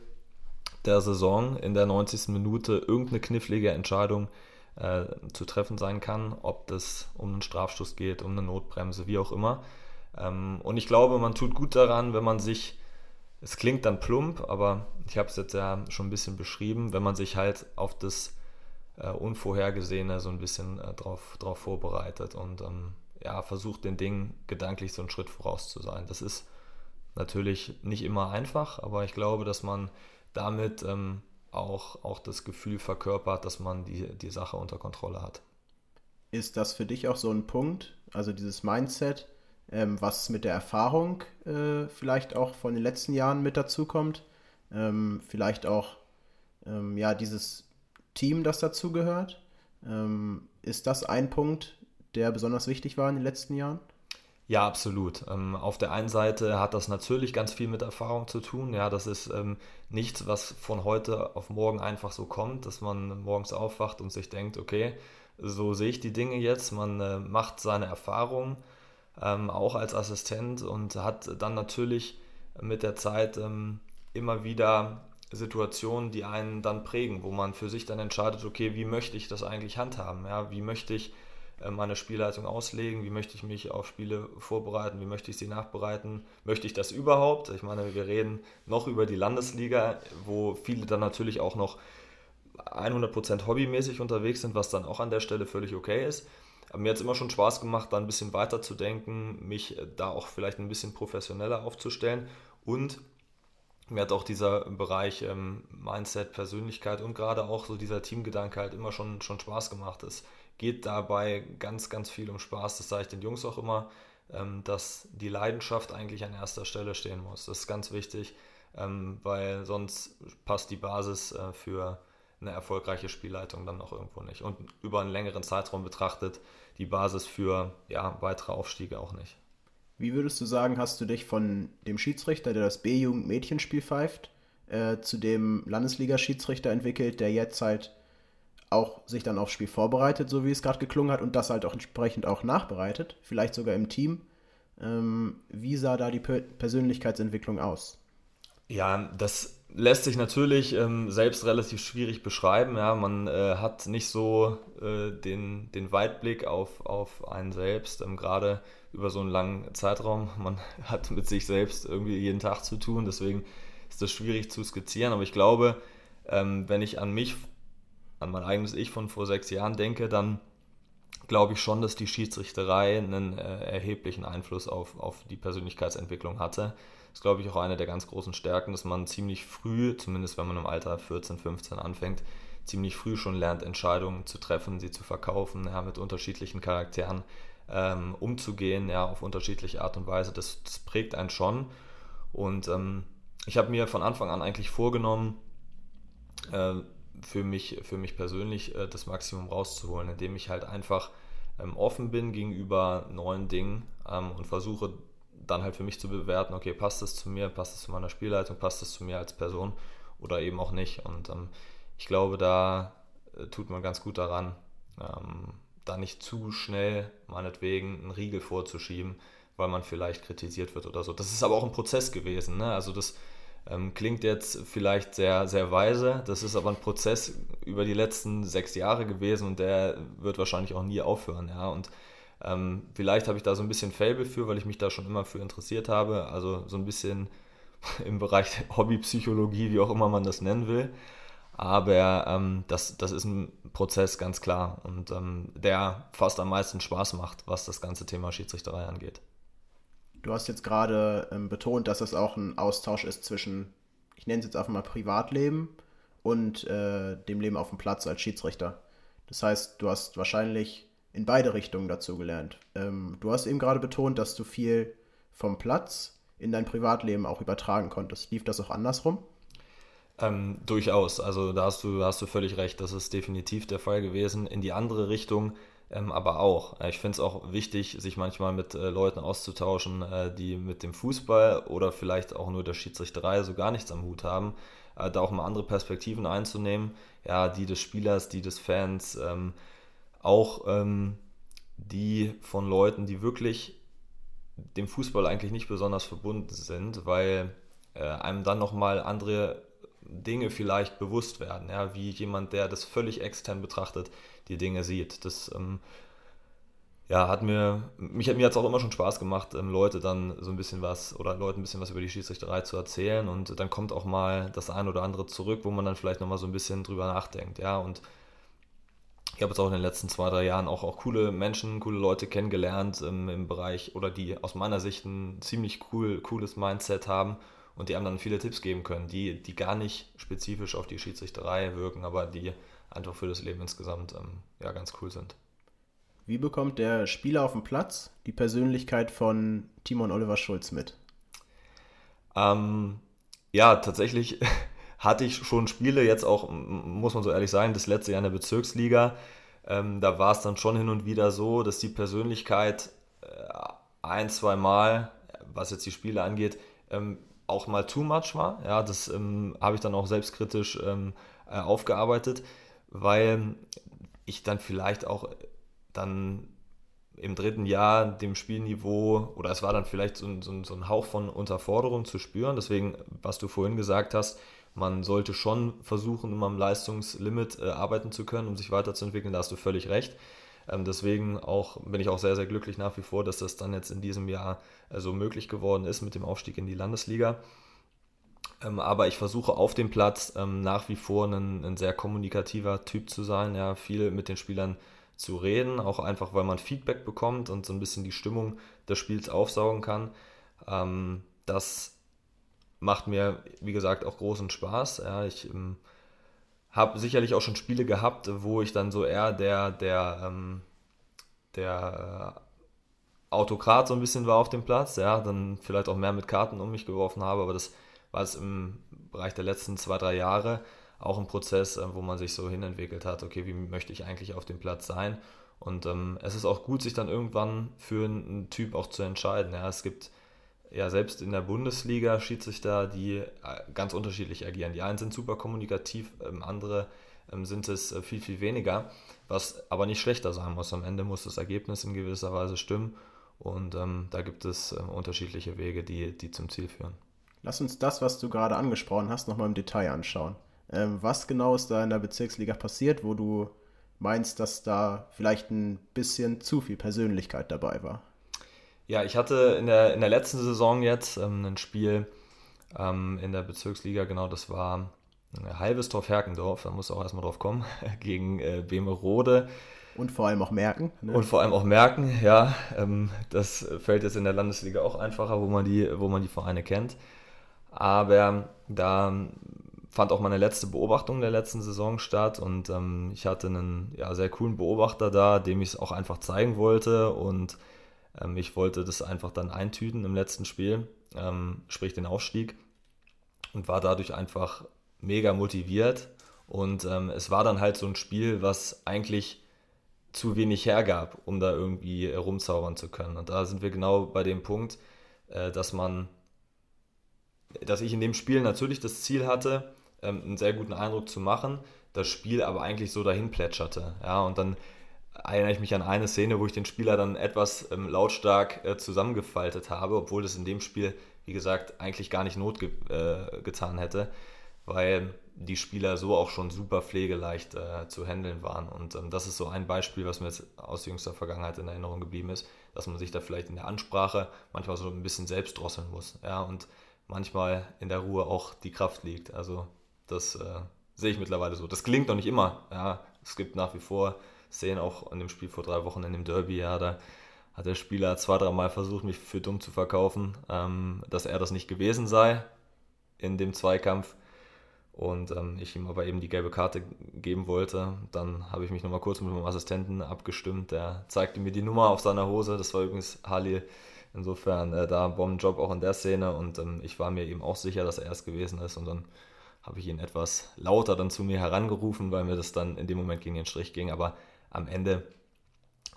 der Saison in der 90. Minute irgendeine knifflige Entscheidung äh, zu treffen sein kann, ob das um einen Strafstoß geht, um eine Notbremse, wie auch immer. Ähm, und ich glaube, man tut gut daran, wenn man sich, es klingt dann plump, aber ich habe es jetzt ja schon ein bisschen beschrieben, wenn man sich halt auf das äh, Unvorhergesehene so ein bisschen äh, drauf, drauf vorbereitet und ähm, ja, versucht den Dingen gedanklich so einen Schritt voraus zu sein. Das ist natürlich nicht immer einfach, aber ich glaube, dass man damit ähm, auch, auch das Gefühl verkörpert, dass man die, die Sache unter Kontrolle hat. Ist das für dich auch so ein Punkt, also dieses Mindset, ähm, was mit der Erfahrung äh, vielleicht auch von den letzten Jahren mit dazukommt? Ähm, vielleicht auch ähm, ja, dieses Team, das dazugehört. Ähm, ist das ein Punkt, der besonders wichtig war in den letzten Jahren? Ja, absolut. Ähm, auf der einen Seite hat das natürlich ganz viel mit Erfahrung zu tun. Ja, das ist ähm, nichts, was von heute auf morgen einfach so kommt, dass man morgens aufwacht und sich denkt, okay, so sehe ich die Dinge jetzt. Man äh, macht seine Erfahrungen ähm, auch als Assistent und hat dann natürlich mit der Zeit immer wieder Situationen, die einen dann prägen, wo man für sich dann entscheidet, okay, wie möchte ich das eigentlich handhaben? Ja, wie möchte ich äh, meine Spielleitung auslegen? Wie möchte ich mich auf Spiele vorbereiten? Wie möchte ich sie nachbereiten? Möchte ich das überhaupt? Ich meine, wir reden noch über die Landesliga, wo viele dann natürlich auch noch 100% hobbymäßig unterwegs sind, was dann auch an der Stelle völlig okay ist. Aber mir hat es immer schon Spaß gemacht, da ein bisschen weiter zu denken, mich äh, da auch vielleicht ein bisschen professioneller aufzustellen und mir hat auch dieser Bereich ähm, Mindset, Persönlichkeit und gerade auch so dieser Teamgedanke halt immer schon, schon Spaß gemacht. Es geht dabei ganz, ganz viel um Spaß. Das sage ich den Jungs auch immer, ähm, dass die Leidenschaft eigentlich an erster Stelle stehen muss. Das ist ganz wichtig, ähm, weil sonst passt die Basis äh, für eine erfolgreiche Spielleitung dann auch irgendwo nicht. Und über einen längeren Zeitraum betrachtet die Basis für ja, weitere Aufstiege auch nicht. Wie würdest du sagen, hast du dich von dem Schiedsrichter, der das B-Jugend-Mädchenspiel pfeift, äh, zu dem Landesliga-Schiedsrichter entwickelt, der jetzt halt auch sich dann aufs Spiel vorbereitet, so wie es gerade geklungen hat, und das halt auch entsprechend auch nachbereitet, vielleicht sogar im Team. Ähm, wie sah da die Persönlichkeitsentwicklung aus? Ja, das lässt sich natürlich ähm, selbst relativ schwierig beschreiben. Ja, man äh, hat nicht so äh, den, den Weitblick auf, auf einen selbst, ähm, gerade über so einen langen Zeitraum. Man hat mit sich selbst irgendwie jeden Tag zu tun, deswegen ist das schwierig zu skizzieren. Aber ich glaube, ähm, wenn ich an mich, an mein eigenes Ich von vor sechs Jahren denke, dann glaube ich schon, dass die Schiedsrichterei einen äh, erheblichen Einfluss auf, auf die Persönlichkeitsentwicklung hatte. Ist, glaube ich, auch eine der ganz großen Stärken, dass man ziemlich früh, zumindest wenn man im Alter 14, 15 anfängt, ziemlich früh schon lernt, Entscheidungen zu treffen, sie zu verkaufen, ja, mit unterschiedlichen Charakteren ähm, umzugehen, ja, auf unterschiedliche Art und Weise. Das, das prägt einen schon. Und ähm, ich habe mir von Anfang an eigentlich vorgenommen, äh, für, mich, für mich persönlich äh, das Maximum rauszuholen, indem ich halt einfach ähm, offen bin gegenüber neuen Dingen ähm, und versuche dann halt für mich zu bewerten, okay, passt das zu mir, passt das zu meiner Spielleitung, passt das zu mir als Person oder eben auch nicht. Und ähm, ich glaube, da äh, tut man ganz gut daran, ähm, da nicht zu schnell meinetwegen einen Riegel vorzuschieben, weil man vielleicht kritisiert wird oder so. Das ist aber auch ein Prozess gewesen. Ne? Also das ähm, klingt jetzt vielleicht sehr, sehr weise. Das ist aber ein Prozess über die letzten sechs Jahre gewesen und der wird wahrscheinlich auch nie aufhören. Ja? Und ähm, vielleicht habe ich da so ein bisschen Fable für, weil ich mich da schon immer für interessiert habe. Also so ein bisschen im Bereich Hobbypsychologie, wie auch immer man das nennen will. Aber ähm, das, das ist ein Prozess, ganz klar. Und ähm, der fast am meisten Spaß macht, was das ganze Thema Schiedsrichterei angeht. Du hast jetzt gerade ähm, betont, dass es auch ein Austausch ist zwischen, ich nenne es jetzt einfach mal Privatleben und äh, dem Leben auf dem Platz als Schiedsrichter. Das heißt, du hast wahrscheinlich in beide Richtungen dazu gelernt. Ähm, du hast eben gerade betont, dass du viel vom Platz in dein Privatleben auch übertragen konntest. Lief das auch andersrum? Ähm, durchaus. Also da hast du, hast du völlig recht. Das ist definitiv der Fall gewesen. In die andere Richtung ähm, aber auch. Ich finde es auch wichtig, sich manchmal mit äh, Leuten auszutauschen, äh, die mit dem Fußball oder vielleicht auch nur der Schiedsrichterei so gar nichts am Hut haben. Äh, da auch mal andere Perspektiven einzunehmen. Ja, die des Spielers, die des Fans. Ähm, auch ähm, die von Leuten, die wirklich dem Fußball eigentlich nicht besonders verbunden sind, weil äh, einem dann nochmal andere Dinge vielleicht bewusst werden, ja, wie jemand, der das völlig extern betrachtet, die Dinge sieht. Das ähm, ja, hat mir, mich, mir hat es auch immer schon Spaß gemacht, ähm, Leute dann so ein bisschen was oder Leuten ein bisschen was über die Schiedsrichterei zu erzählen und dann kommt auch mal das ein oder andere zurück, wo man dann vielleicht nochmal so ein bisschen drüber nachdenkt, ja, und ich habe jetzt auch in den letzten zwei, drei Jahren auch, auch coole Menschen, coole Leute kennengelernt ähm, im Bereich oder die aus meiner Sicht ein ziemlich cool, cooles Mindset haben und die einem dann viele Tipps geben können, die, die gar nicht spezifisch auf die Schiedsrichterei wirken, aber die einfach für das Leben insgesamt ähm, ja, ganz cool sind. Wie bekommt der Spieler auf dem Platz die Persönlichkeit von Timon Oliver Schulz mit? Ähm, ja, tatsächlich hatte ich schon Spiele, jetzt auch, muss man so ehrlich sagen, das letzte Jahr in der Bezirksliga. Ähm, da war es dann schon hin und wieder so, dass die Persönlichkeit äh, ein, zwei Mal, was jetzt die Spiele angeht, ähm, auch mal too much war. Ja, das ähm, habe ich dann auch selbstkritisch ähm, äh, aufgearbeitet, weil ich dann vielleicht auch dann im dritten Jahr dem Spielniveau, oder es war dann vielleicht so, so, so ein Hauch von Unterforderung zu spüren. Deswegen, was du vorhin gesagt hast, man sollte schon versuchen, um am Leistungslimit äh, arbeiten zu können, um sich weiterzuentwickeln. Da hast du völlig recht. Ähm, deswegen auch, bin ich auch sehr, sehr glücklich nach wie vor, dass das dann jetzt in diesem Jahr äh, so möglich geworden ist mit dem Aufstieg in die Landesliga. Ähm, aber ich versuche auf dem Platz ähm, nach wie vor ein, ein, sehr kommunikativer Typ zu sein, ja, viel mit den Spielern zu reden, auch einfach, weil man Feedback bekommt und so ein bisschen die Stimmung des Spiels aufsaugen kann. Ähm, das macht mir, wie gesagt, auch großen Spaß. Ja, ich ähm, habe sicherlich auch schon Spiele gehabt, wo ich dann so eher der, der, ähm, der äh, Autokrat so ein bisschen war auf dem Platz, ja, dann vielleicht auch mehr mit Karten um mich geworfen habe, aber das war es im Bereich der letzten zwei, drei Jahre auch ein Prozess, äh, wo man sich so hinentwickelt hat, okay, wie möchte ich eigentlich auf dem Platz sein? Und ähm, es ist auch gut, sich dann irgendwann für einen Typ auch zu entscheiden. Ja, es gibt ja selbst in der Bundesliga Schiedsrichter, die äh, ganz unterschiedlich agieren. Die einen sind super kommunikativ, ähm, andere ähm, sind es äh, viel, viel weniger, was aber nicht schlechter sein muss. Am Ende muss das Ergebnis in gewisser Weise stimmen und ähm, da gibt es äh, unterschiedliche Wege, die, die zum Ziel führen. Lass uns das, was du gerade angesprochen hast, nochmal im Detail anschauen. Ähm, was genau ist da in der Bezirksliga passiert, wo du meinst, dass da vielleicht ein bisschen zu viel Persönlichkeit dabei war? Ja, ich hatte in der, in der letzten Saison jetzt ähm, ein Spiel ähm, in der Bezirksliga, genau, das war äh, Halbestorf-Herkendorf, da muss auch erstmal drauf kommen, gegen äh, Bemerode. Und vor allem auch merken. Ne? Und vor allem auch merken, ja. Ähm, das fällt jetzt in der Landesliga auch einfacher, wo man die, wo man die Vereine kennt. Aber da fand auch meine letzte Beobachtung der letzten Saison statt und ähm, ich hatte einen ja, sehr coolen Beobachter da, dem ich es auch einfach zeigen wollte und ähm, ich wollte das einfach dann eintüten im letzten Spiel, ähm, sprich den Aufstieg, und war dadurch einfach mega motiviert. Und ähm, es war dann halt so ein Spiel, was eigentlich zu wenig hergab, um da irgendwie rumzaubern zu können. Und da sind wir genau bei dem Punkt, äh, dass man, dass ich in dem Spiel natürlich das Ziel hatte, ähm, einen sehr guten Eindruck zu machen, das Spiel aber eigentlich so dahin plätscherte. Ja, und dann erinnere ich mich an eine Szene, wo ich den Spieler dann etwas ähm, lautstark äh, zusammengefaltet habe, obwohl das in dem Spiel, wie gesagt, eigentlich gar nicht Not ge äh, getan hätte, weil die Spieler so auch schon super pflegeleicht äh, zu handeln waren. Und ähm, das ist so ein Beispiel, was mir jetzt aus jüngster Vergangenheit in Erinnerung geblieben ist, dass man sich da vielleicht in der Ansprache manchmal so ein bisschen selbst drosseln muss. Ja, und manchmal in der Ruhe auch die Kraft liegt. Also das äh, sehe ich mittlerweile so. Das klingt noch nicht immer. Ja, es gibt nach wie vor Szenen, auch in dem Spiel vor drei Wochen in dem Derby, ja, da hat der Spieler zwei, dreimal versucht, mich für dumm zu verkaufen, ähm, dass er das nicht gewesen sei in dem Zweikampf. Und ähm, ich ihm aber eben die gelbe Karte geben wollte. Dann habe ich mich nochmal kurz mit meinem Assistenten abgestimmt, der zeigte mir die Nummer auf seiner Hose, das war übrigens Halil. Insofern äh, da Bombenjob auch in der Szene. Und ähm, ich war mir eben auch sicher, dass er es gewesen ist. Und dann habe ich ihn etwas lauter dann zu mir herangerufen, weil mir das dann in dem Moment gegen den Strich ging, aber am Ende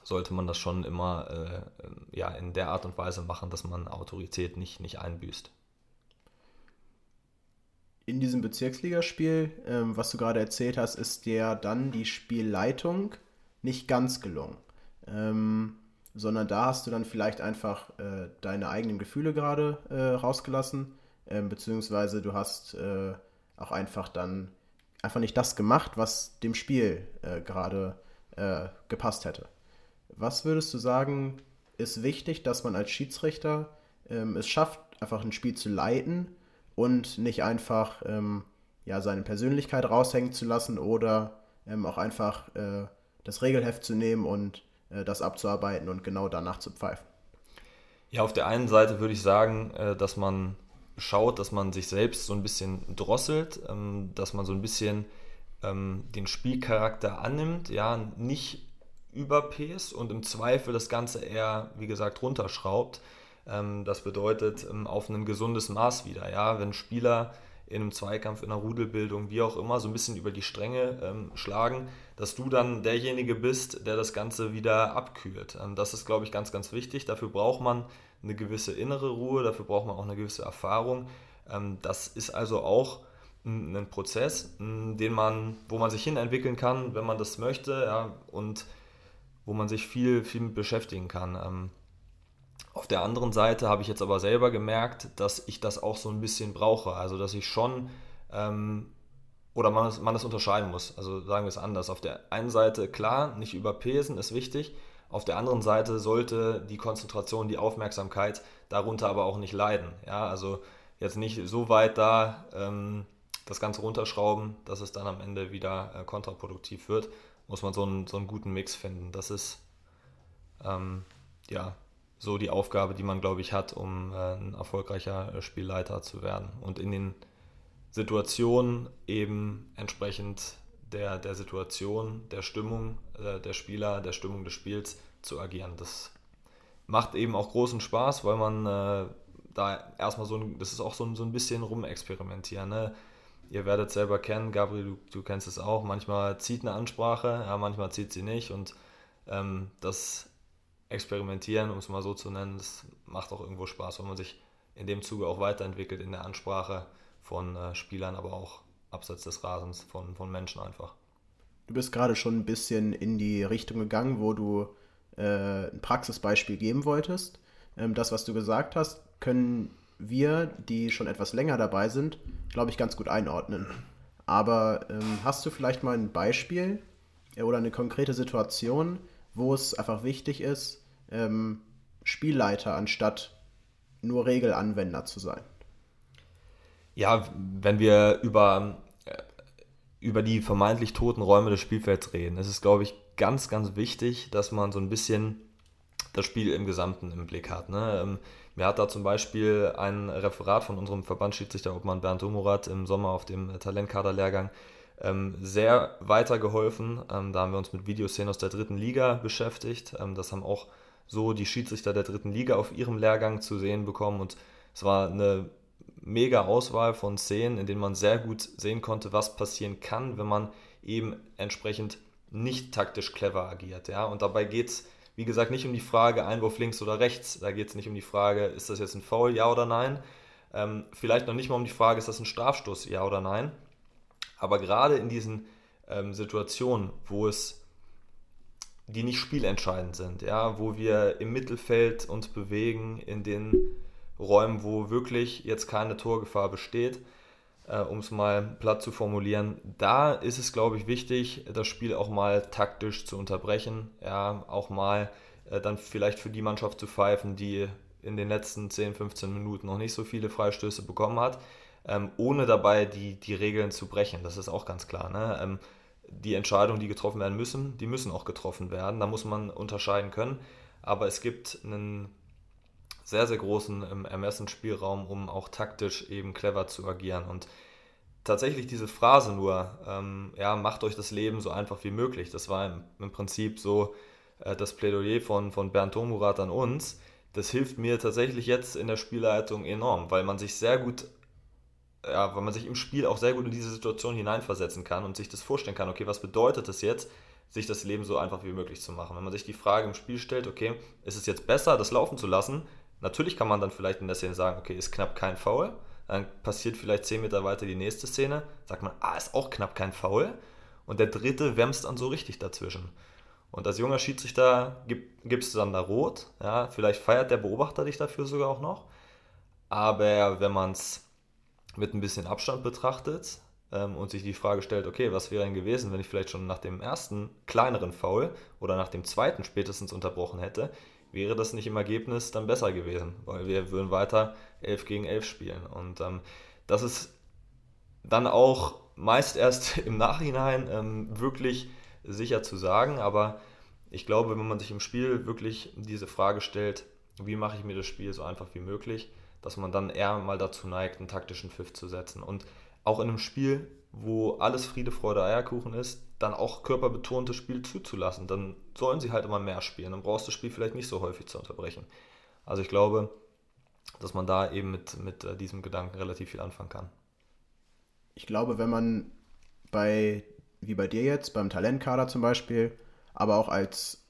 sollte man das schon immer äh, ja, in der Art und Weise machen, dass man Autorität nicht, nicht einbüßt. In diesem Bezirksligaspiel, ähm, was du gerade erzählt hast, ist dir dann die Spielleitung nicht ganz gelungen. Ähm, sondern da hast du dann vielleicht einfach äh, deine eigenen Gefühle gerade äh, rausgelassen, ähm, beziehungsweise du hast äh, auch einfach dann einfach nicht das gemacht, was dem Spiel äh, gerade äh, gepasst hätte. Was würdest du sagen, ist wichtig, dass man als Schiedsrichter ähm, es schafft, einfach ein Spiel zu leiten und nicht einfach ähm, ja, seine Persönlichkeit raushängen zu lassen oder ähm, auch einfach äh, das Regelheft zu nehmen und äh, das abzuarbeiten und genau danach zu pfeifen? Ja, auf der einen Seite würde ich sagen, äh, dass man schaut, dass man sich selbst so ein bisschen drosselt, ähm, dass man so ein bisschen ähm, den Spielcharakter annimmt, ja, nicht überpäst und im Zweifel das Ganze eher, wie gesagt, runterschraubt. Ähm, das bedeutet ähm, auf ein gesundes Maß wieder, ja, wenn Spieler in einem Zweikampf, in einer Rudelbildung, wie auch immer, so ein bisschen über die Stränge ähm, schlagen, dass du dann derjenige bist, der das Ganze wieder abkühlt. Ähm, das ist, glaube ich, ganz, ganz wichtig. Dafür braucht man eine gewisse innere Ruhe, dafür braucht man auch eine gewisse Erfahrung. Ähm, das ist also auch ein Prozess, den man, wo man sich hin entwickeln kann, wenn man das möchte, ja, und wo man sich viel, viel mit beschäftigen kann. Ähm, auf der anderen Seite habe ich jetzt aber selber gemerkt, dass ich das auch so ein bisschen brauche. Also, dass ich schon, ähm, oder man, man das unterscheiden muss. Also, sagen wir es anders. Auf der einen Seite, klar, nicht überpesen ist wichtig. Auf der anderen Seite sollte die Konzentration, die Aufmerksamkeit darunter aber auch nicht leiden. Ja, also jetzt nicht so weit da, ähm, das Ganze runterschrauben, dass es dann am Ende wieder äh, kontraproduktiv wird, muss man so einen, so einen guten Mix finden. Das ist ähm, ja so die Aufgabe, die man, glaube ich, hat, um äh, ein erfolgreicher äh, Spielleiter zu werden. Und in den Situationen eben entsprechend der, der Situation, der Stimmung äh, der Spieler, der Stimmung des Spiels zu agieren. Das macht eben auch großen Spaß, weil man äh, da erstmal so ein, das ist auch so ein, so ein bisschen rumexperimentieren. Ne? Ihr werdet selber kennen, Gabriel, du, du kennst es auch, manchmal zieht eine Ansprache, ja, manchmal zieht sie nicht und ähm, das Experimentieren, um es mal so zu nennen, das macht auch irgendwo Spaß, weil man sich in dem Zuge auch weiterentwickelt in der Ansprache von äh, Spielern, aber auch abseits des Rasens von, von Menschen einfach. Du bist gerade schon ein bisschen in die Richtung gegangen, wo du äh, ein Praxisbeispiel geben wolltest. Ähm, das, was du gesagt hast, können wir, die schon etwas länger dabei sind, glaube ich, ganz gut einordnen. Aber ähm, hast du vielleicht mal ein Beispiel äh, oder eine konkrete Situation, wo es einfach wichtig ist, ähm, Spielleiter anstatt nur Regelanwender zu sein? Ja, wenn wir über, äh, über die vermeintlich toten Räume des Spielfelds reden, ist es, glaube ich, ganz, ganz wichtig, dass man so ein bisschen das Spiel im Gesamten im Blick hat. Ne? Mir hat da zum Beispiel ein Referat von unserem Verbandsschiedsrichter Obmann Bernd Umurat im Sommer auf dem Talentkaderlehrgang ähm, sehr weitergeholfen. Ähm, da haben wir uns mit Videoszenen aus der dritten Liga beschäftigt. Ähm, das haben auch so die Schiedsrichter der dritten Liga auf ihrem Lehrgang zu sehen bekommen und es war eine mega Auswahl von Szenen, in denen man sehr gut sehen konnte, was passieren kann, wenn man eben entsprechend nicht taktisch clever agiert. Ja? Und dabei geht es wie gesagt, nicht um die Frage Einwurf links oder rechts. Da geht es nicht um die Frage, ist das jetzt ein Foul, ja oder nein. Ähm, vielleicht noch nicht mal um die Frage, ist das ein Strafstoß, ja oder nein. Aber gerade in diesen ähm, Situationen, wo es die nicht spielentscheidend sind, ja, wo wir im Mittelfeld uns bewegen, in den Räumen, wo wirklich jetzt keine Torgefahr besteht, äh, um es mal platt zu formulieren, da ist es, glaube ich, wichtig, das Spiel auch mal taktisch zu unterbrechen, ja, auch mal äh, dann vielleicht für die Mannschaft zu pfeifen, die in den letzten 10, 15 Minuten noch nicht so viele Freistöße bekommen hat, ähm, ohne dabei die, die Regeln zu brechen. Das ist auch ganz klar. Ne? Ähm, die Entscheidungen, die getroffen werden müssen, die müssen auch getroffen werden. Da muss man unterscheiden können. Aber es gibt einen sehr, sehr großen ähm, Ermessensspielraum, um auch taktisch eben clever zu agieren. Und tatsächlich diese Phrase nur, ähm, ja, macht euch das Leben so einfach wie möglich. Das war im, im Prinzip so äh, das Plädoyer von, von Bernd Tomurat an uns. Das hilft mir tatsächlich jetzt in der Spielleitung enorm, weil man sich sehr gut ja, weil man sich im Spiel auch sehr gut in diese Situation hineinversetzen kann und sich das vorstellen kann, okay, was bedeutet es jetzt, sich das Leben so einfach wie möglich zu machen. Wenn man sich die Frage im Spiel stellt, okay, ist es jetzt besser, das laufen zu lassen? Natürlich kann man dann vielleicht in der Szene sagen, okay, ist knapp kein Foul. Dann passiert vielleicht 10 Meter weiter die nächste Szene, sagt man, ah, ist auch knapp kein Foul. Und der dritte wämst dann so richtig dazwischen. Und als junger Schiedsrichter gib, gibst du dann da rot. Ja, vielleicht feiert der Beobachter dich dafür sogar auch noch. Aber wenn man es mit ein bisschen Abstand betrachtet ähm, und sich die Frage stellt, okay, was wäre denn gewesen, wenn ich vielleicht schon nach dem ersten kleineren Foul oder nach dem zweiten spätestens unterbrochen hätte, wäre das nicht im Ergebnis dann besser gewesen, weil wir würden weiter 11 gegen 11 spielen. Und ähm, das ist dann auch meist erst im Nachhinein ähm, wirklich sicher zu sagen, aber ich glaube, wenn man sich im Spiel wirklich diese Frage stellt, wie mache ich mir das Spiel so einfach wie möglich, dass man dann eher mal dazu neigt, einen taktischen Pfiff zu setzen. Und auch in einem Spiel, wo alles Friede, Freude, Eierkuchen ist, dann auch körperbetontes Spiel zuzulassen. Dann sollen sie halt immer mehr spielen. Dann brauchst du das Spiel vielleicht nicht so häufig zu unterbrechen. Also ich glaube, dass man da eben mit, mit äh, diesem Gedanken relativ viel anfangen kann. Ich glaube, wenn man bei, wie bei dir jetzt, beim Talentkader zum Beispiel, aber auch als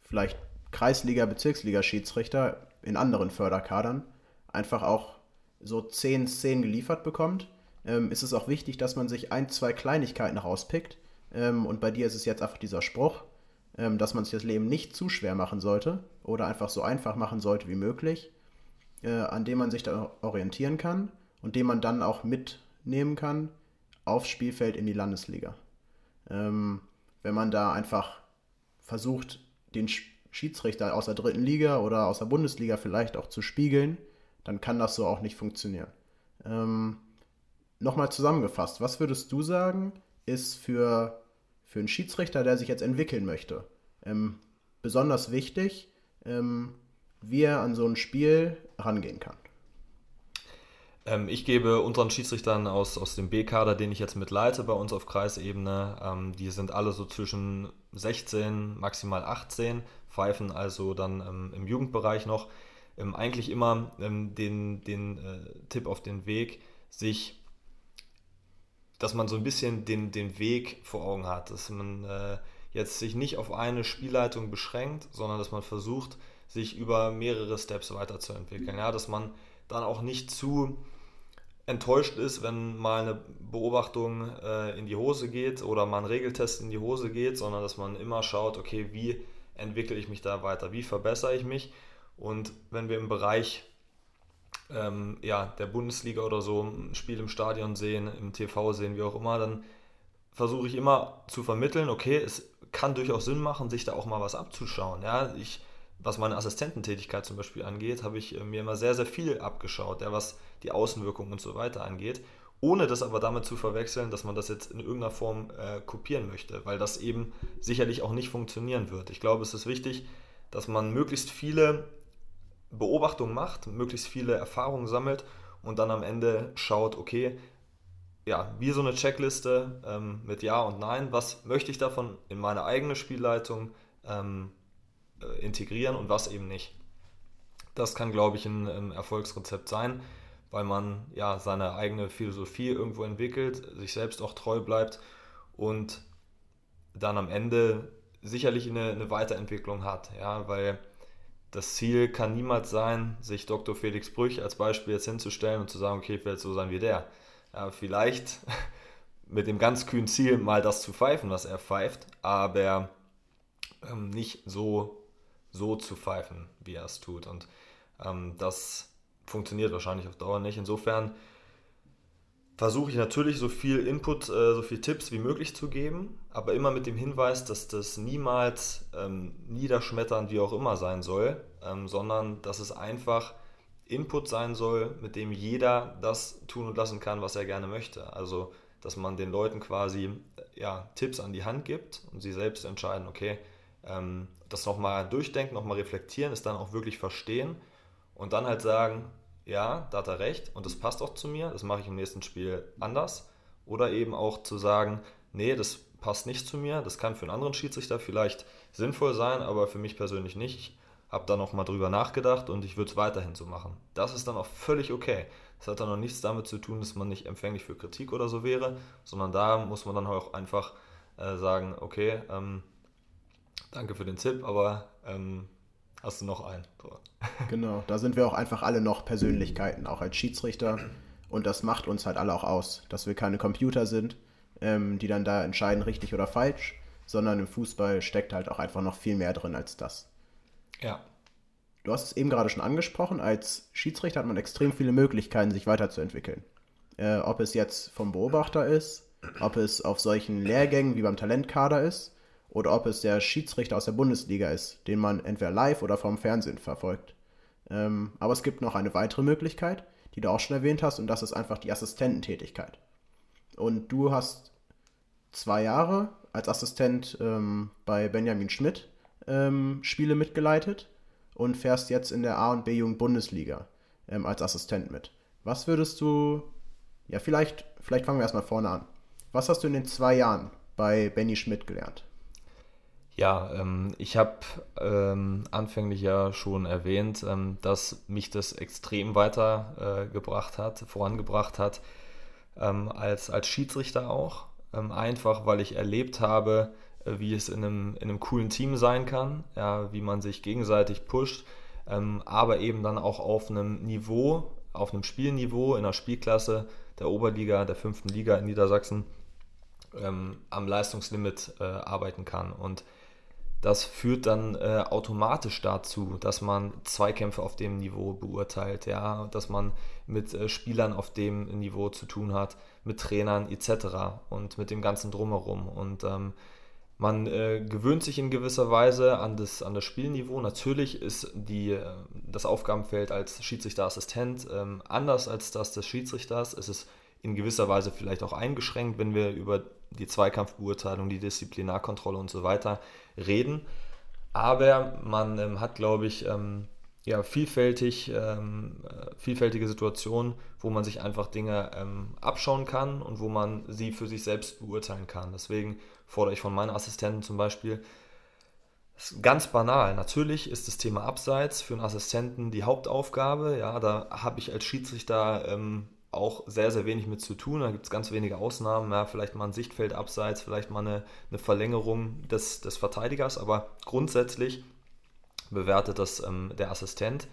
vielleicht Kreisliga-, Bezirksliga-Schiedsrichter in anderen Förderkadern, einfach auch so zehn Szenen geliefert bekommt, ähm, ist es auch wichtig, dass man sich ein, zwei Kleinigkeiten rauspickt. Ähm, und bei dir ist es jetzt einfach dieser Spruch, dass man sich das Leben nicht zu schwer machen sollte oder einfach so einfach machen sollte wie möglich, äh, an dem man sich dann orientieren kann und den man dann auch mitnehmen kann aufs Spielfeld in die Landesliga. Ähm, wenn man da einfach versucht, den Schiedsrichter aus der dritten Liga oder aus der Bundesliga vielleicht auch zu spiegeln, dann kann das so auch nicht funktionieren. Ähm, Nochmal zusammengefasst, was würdest du sagen, ist für, für einen Schiedsrichter, der sich jetzt entwickeln möchte, ähm, besonders wichtig, ähm, wie er an so ein Spiel rangehen kann? Ähm, ich gebe unseren Schiedsrichtern aus, aus dem B-Kader, den ich jetzt mitleite bei uns auf Kreisebene, ähm, die sind alle so zwischen 16, maximal 18, pfeifen also dann ähm, im Jugendbereich noch eigentlich immer den, den äh, Tipp auf den Weg, sich, dass man so ein bisschen den, den Weg vor Augen hat, dass man äh, jetzt sich nicht auf eine Spielleitung beschränkt, sondern dass man versucht, sich über mehrere Steps weiterzuentwickeln. Ja, dass man dann auch nicht zu enttäuscht ist, wenn mal eine Beobachtung äh, in die Hose geht oder mal ein Regeltest in die Hose geht, sondern dass man immer schaut, okay, wie entwickle ich mich da weiter, wie verbessere ich mich und wenn wir im Bereich ähm, ja, der Bundesliga oder so ein Spiel im Stadion sehen, im TV sehen, wie auch immer, dann versuche ich immer zu vermitteln, okay, es kann durchaus Sinn machen, sich da auch mal was abzuschauen. Ja, ich, was meine Assistententätigkeit zum Beispiel angeht, habe ich äh, mir immer sehr, sehr viel abgeschaut, ja, was die Außenwirkung und so weiter angeht, ohne das aber damit zu verwechseln, dass man das jetzt in irgendeiner Form äh, kopieren möchte, weil das eben sicherlich auch nicht funktionieren wird. Ich glaube, es ist wichtig, dass man möglichst viele Beobachtung macht, möglichst viele Erfahrungen sammelt und dann am Ende schaut, okay, ja, wie so eine Checkliste ähm, mit Ja und Nein, was möchte ich davon in meine eigene Spielleitung ähm, äh, integrieren und was eben nicht. Das kann, glaube ich, ein, ein Erfolgsrezept sein, weil man ja seine eigene Philosophie irgendwo entwickelt, sich selbst auch treu bleibt und dann am Ende sicherlich eine, eine Weiterentwicklung hat, ja, weil das Ziel kann niemals sein, sich Dr. Felix Brüch als Beispiel jetzt hinzustellen und zu sagen, okay, ich will so sein wie der. Ja, vielleicht mit dem ganz kühnen Ziel, mal das zu pfeifen, was er pfeift, aber ähm, nicht so, so zu pfeifen, wie er es tut. Und ähm, das funktioniert wahrscheinlich auf Dauer nicht. Insofern versuche ich natürlich so viel Input, äh, so viel Tipps wie möglich zu geben, aber immer mit dem Hinweis, dass das niemals ähm, niederschmetternd wie auch immer sein soll, ähm, sondern dass es einfach Input sein soll, mit dem jeder das tun und lassen kann, was er gerne möchte. Also, dass man den Leuten quasi ja, Tipps an die Hand gibt und sie selbst entscheiden, okay, ähm, das nochmal durchdenken, nochmal reflektieren, es dann auch wirklich verstehen und dann halt sagen, ja, da hat er recht und das passt auch zu mir, das mache ich im nächsten Spiel anders. Oder eben auch zu sagen, nee, das passt nicht zu mir, das kann für einen anderen Schiedsrichter vielleicht sinnvoll sein, aber für mich persönlich nicht. Ich habe da nochmal drüber nachgedacht und ich würde es weiterhin so machen. Das ist dann auch völlig okay. Das hat dann noch nichts damit zu tun, dass man nicht empfänglich für Kritik oder so wäre, sondern da muss man dann auch einfach äh, sagen, okay, ähm, danke für den Tipp, aber ähm, hast du noch einen? So. Genau, da sind wir auch einfach alle noch Persönlichkeiten, auch als Schiedsrichter. Und das macht uns halt alle auch aus, dass wir keine Computer sind, ähm, die dann da entscheiden, richtig oder falsch, sondern im Fußball steckt halt auch einfach noch viel mehr drin als das. Ja. Du hast es eben gerade schon angesprochen, als Schiedsrichter hat man extrem viele Möglichkeiten, sich weiterzuentwickeln. Äh, ob es jetzt vom Beobachter ist, ob es auf solchen Lehrgängen wie beim Talentkader ist oder ob es der Schiedsrichter aus der Bundesliga ist, den man entweder live oder vom Fernsehen verfolgt. Ähm, aber es gibt noch eine weitere Möglichkeit, die du auch schon erwähnt hast, und das ist einfach die Assistententätigkeit. Und du hast zwei Jahre als Assistent ähm, bei Benjamin Schmidt ähm, Spiele mitgeleitet und fährst jetzt in der A- und B-Jugend Bundesliga ähm, als Assistent mit. Was würdest du, ja, vielleicht, vielleicht fangen wir erstmal vorne an. Was hast du in den zwei Jahren bei Benny Schmidt gelernt? Ja, ähm, ich habe ähm, anfänglich ja schon erwähnt, ähm, dass mich das extrem weitergebracht äh, hat, vorangebracht hat, ähm, als, als Schiedsrichter auch. Ähm, einfach, weil ich erlebt habe, äh, wie es in einem, in einem coolen Team sein kann, ja, wie man sich gegenseitig pusht, ähm, aber eben dann auch auf einem Niveau, auf einem Spielniveau in der Spielklasse der Oberliga, der fünften Liga in Niedersachsen am Leistungslimit äh, arbeiten kann. Und das führt dann äh, automatisch dazu, dass man Zweikämpfe auf dem Niveau beurteilt, ja, dass man mit äh, Spielern auf dem Niveau zu tun hat, mit Trainern etc. und mit dem ganzen drumherum. Und ähm, man äh, gewöhnt sich in gewisser Weise an das, an das Spielniveau. Natürlich ist die, äh, das Aufgabenfeld als Schiedsrichterassistent ähm, anders als das des Schiedsrichters. Es ist in gewisser Weise vielleicht auch eingeschränkt, wenn wir über die Zweikampfbeurteilung, die Disziplinarkontrolle und so weiter reden. Aber man ähm, hat, glaube ich, ähm, ja, vielfältig, ähm, äh, vielfältige Situationen, wo man sich einfach Dinge ähm, abschauen kann und wo man sie für sich selbst beurteilen kann. Deswegen fordere ich von meinen Assistenten zum Beispiel, ganz banal. Natürlich ist das Thema Abseits für einen Assistenten die Hauptaufgabe. Ja, da habe ich als Schiedsrichter ähm, auch sehr, sehr wenig mit zu tun. Da gibt es ganz wenige Ausnahmen. Ja, vielleicht mal ein Sichtfeld abseits, vielleicht mal eine, eine Verlängerung des, des Verteidigers, aber grundsätzlich bewertet das ähm, der Assistent.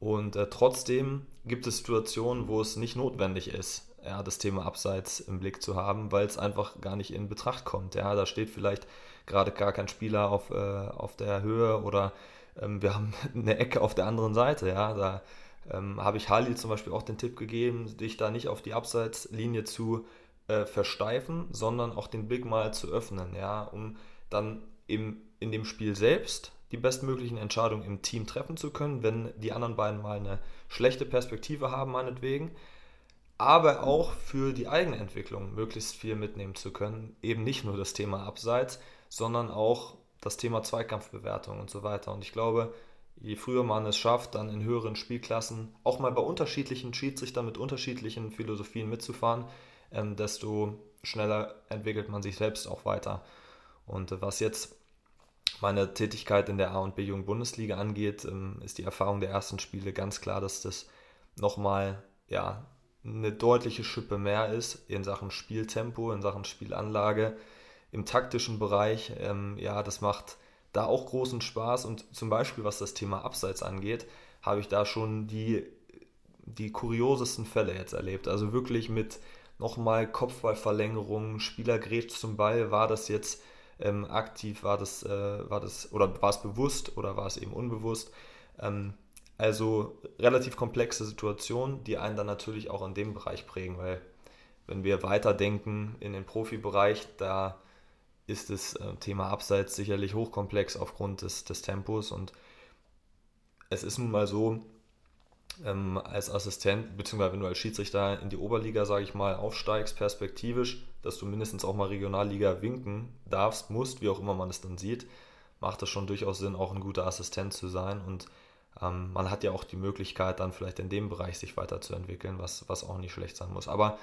Und äh, trotzdem gibt es Situationen, wo es nicht notwendig ist, ja, das Thema Abseits im Blick zu haben, weil es einfach gar nicht in Betracht kommt. Ja, da steht vielleicht gerade gar kein Spieler auf, äh, auf der Höhe oder ähm, wir haben eine Ecke auf der anderen Seite. Ja, da ähm, habe ich Halil zum Beispiel auch den Tipp gegeben, dich da nicht auf die Abseitslinie zu äh, versteifen, sondern auch den Blick mal zu öffnen, ja, um dann im, in dem Spiel selbst die bestmöglichen Entscheidungen im Team treffen zu können, wenn die anderen beiden mal eine schlechte Perspektive haben, meinetwegen, aber auch für die eigene Entwicklung möglichst viel mitnehmen zu können. Eben nicht nur das Thema Abseits, sondern auch das Thema Zweikampfbewertung und so weiter. Und ich glaube, je früher man es schafft, dann in höheren Spielklassen auch mal bei unterschiedlichen Schiedsrichtern mit unterschiedlichen Philosophien mitzufahren, ähm, desto schneller entwickelt man sich selbst auch weiter. Und äh, was jetzt meine Tätigkeit in der A- und B-Jugend Bundesliga angeht, ähm, ist die Erfahrung der ersten Spiele ganz klar, dass das nochmal ja, eine deutliche Schippe mehr ist in Sachen Spieltempo, in Sachen Spielanlage, im taktischen Bereich. Ähm, ja, das macht da auch großen Spaß und zum Beispiel was das Thema Abseits angeht, habe ich da schon die, die kuriosesten Fälle jetzt erlebt. Also wirklich mit nochmal Kopfballverlängerung, Spieler grätscht zum Ball, war das jetzt ähm, aktiv, war das, äh, war das, oder war es bewusst oder war es eben unbewusst? Ähm, also relativ komplexe Situationen, die einen dann natürlich auch in dem Bereich prägen, weil wenn wir weiterdenken in den Profibereich, da ist das äh, Thema Abseits sicherlich hochkomplex aufgrund des, des Tempos und es ist nun mal so, ähm, als Assistent, beziehungsweise wenn du als Schiedsrichter in die Oberliga, sage ich mal, aufsteigst, perspektivisch, dass du mindestens auch mal Regionalliga winken darfst, musst, wie auch immer man es dann sieht, macht es schon durchaus Sinn, auch ein guter Assistent zu sein. Und ähm, man hat ja auch die Möglichkeit, dann vielleicht in dem Bereich sich weiterzuentwickeln, was, was auch nicht schlecht sein muss. Aber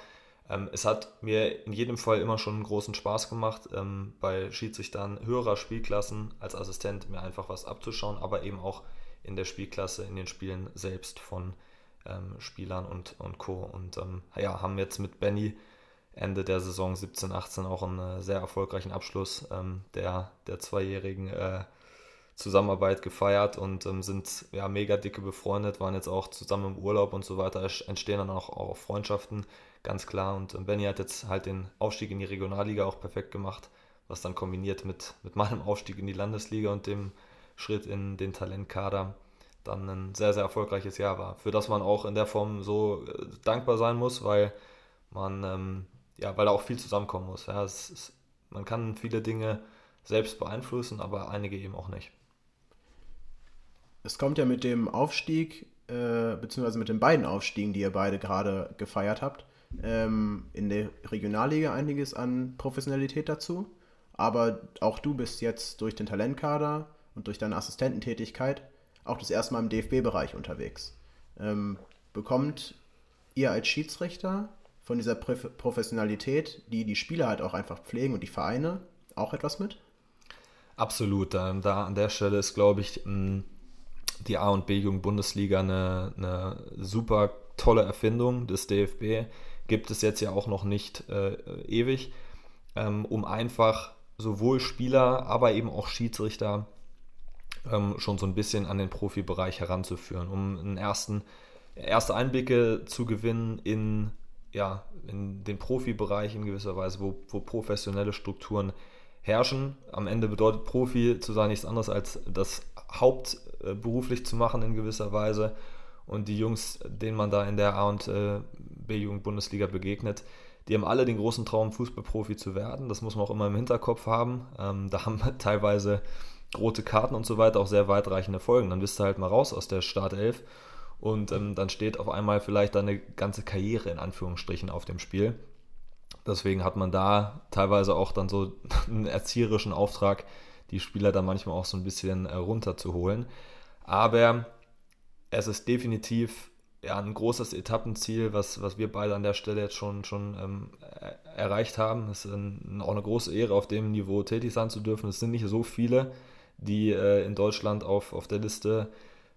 ähm, es hat mir in jedem Fall immer schon einen großen Spaß gemacht, ähm, bei Schiedsrichtern höherer Spielklassen als Assistent mir einfach was abzuschauen, aber eben auch in der Spielklasse, in den Spielen selbst von ähm, Spielern und, und Co. Und ähm, ja, haben jetzt mit Benny Ende der Saison 17, 18 auch einen äh, sehr erfolgreichen Abschluss ähm, der, der zweijährigen äh, Zusammenarbeit gefeiert und ähm, sind ja mega dicke befreundet, waren jetzt auch zusammen im Urlaub und so weiter, entstehen dann auch, auch Freundschaften, ganz klar. Und ähm, Benny hat jetzt halt den Aufstieg in die Regionalliga auch perfekt gemacht, was dann kombiniert mit, mit meinem Aufstieg in die Landesliga und dem Schritt in den Talentkader dann ein sehr, sehr erfolgreiches Jahr war, für das man auch in der Form so äh, dankbar sein muss, weil man, ähm, ja, weil da auch viel zusammenkommen muss. Ja, es, man kann viele Dinge selbst beeinflussen, aber einige eben auch nicht. Es kommt ja mit dem Aufstieg, äh, beziehungsweise mit den beiden Aufstiegen, die ihr beide gerade gefeiert habt, ähm, in der Regionalliga einiges an Professionalität dazu. Aber auch du bist jetzt durch den Talentkader und durch deine Assistententätigkeit auch das erste Mal im DFB-Bereich unterwegs. Ähm, bekommt ihr als Schiedsrichter von dieser Professionalität, die die Spieler halt auch einfach pflegen und die Vereine, auch etwas mit? Absolut. Da, da an der Stelle ist, glaube ich, die A- und B-Jugend-Bundesliga eine, eine super tolle Erfindung des DFB. Gibt es jetzt ja auch noch nicht äh, ewig, ähm, um einfach sowohl Spieler, aber eben auch Schiedsrichter ähm, schon so ein bisschen an den Profibereich heranzuführen, um einen ersten, erste Einblicke zu gewinnen in, ja, in den Profibereich in gewisser Weise, wo, wo professionelle Strukturen herrschen. Am Ende bedeutet Profi zu sein nichts anderes als das hauptberuflich zu machen in gewisser Weise. Und die Jungs, denen man da in der A- und äh, B-Jugend-Bundesliga begegnet, die haben alle den großen Traum, Fußballprofi zu werden. Das muss man auch immer im Hinterkopf haben. Ähm, da haben teilweise rote Karten und so weiter auch sehr weitreichende Folgen. Dann bist du halt mal raus aus der Startelf und ähm, dann steht auf einmal vielleicht deine ganze Karriere in Anführungsstrichen auf dem Spiel. Deswegen hat man da teilweise auch dann so einen erzieherischen Auftrag, die Spieler dann manchmal auch so ein bisschen äh, runterzuholen. Aber es ist definitiv ja, ein großes Etappenziel, was, was wir beide an der Stelle jetzt schon, schon ähm, erreicht haben. Es ist ein, auch eine große Ehre, auf dem Niveau tätig sein zu dürfen. Es sind nicht so viele, die äh, in Deutschland auf, auf der Liste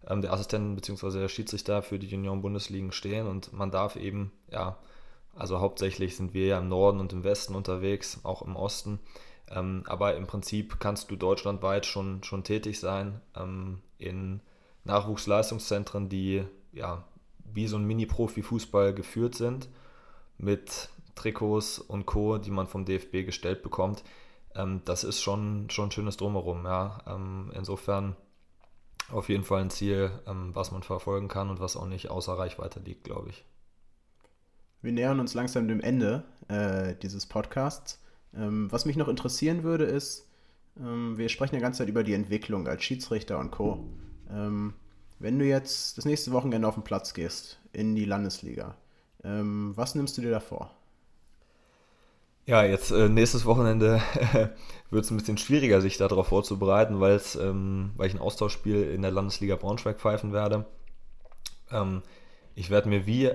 ähm, der Assistenten bzw. der Schiedsrichter für die Junioren-Bundesligen stehen und man darf eben, ja, also hauptsächlich sind wir ja im Norden und im Westen unterwegs, auch im Osten, ähm, aber im Prinzip kannst du deutschlandweit schon, schon tätig sein ähm, in Nachwuchsleistungszentren, die ja wie so ein Mini-Profi-Fußball geführt sind, mit Trikots und Co., die man vom DFB gestellt bekommt ähm, das ist schon, schon ein schönes Drumherum. Ja. Ähm, insofern auf jeden Fall ein Ziel, ähm, was man verfolgen kann und was auch nicht außer Reichweite liegt, glaube ich. Wir nähern uns langsam dem Ende äh, dieses Podcasts. Ähm, was mich noch interessieren würde, ist, ähm, wir sprechen ja ganze Zeit über die Entwicklung als Schiedsrichter und Co. Ähm, wenn du jetzt das nächste Wochenende auf den Platz gehst, in die Landesliga, was nimmst du dir da vor? Ja, jetzt äh, nächstes Wochenende wird es ein bisschen schwieriger, sich darauf vorzubereiten, weil ähm, weil ich ein Austauschspiel in der Landesliga Braunschweig pfeifen werde. Ähm, ich werde mir wie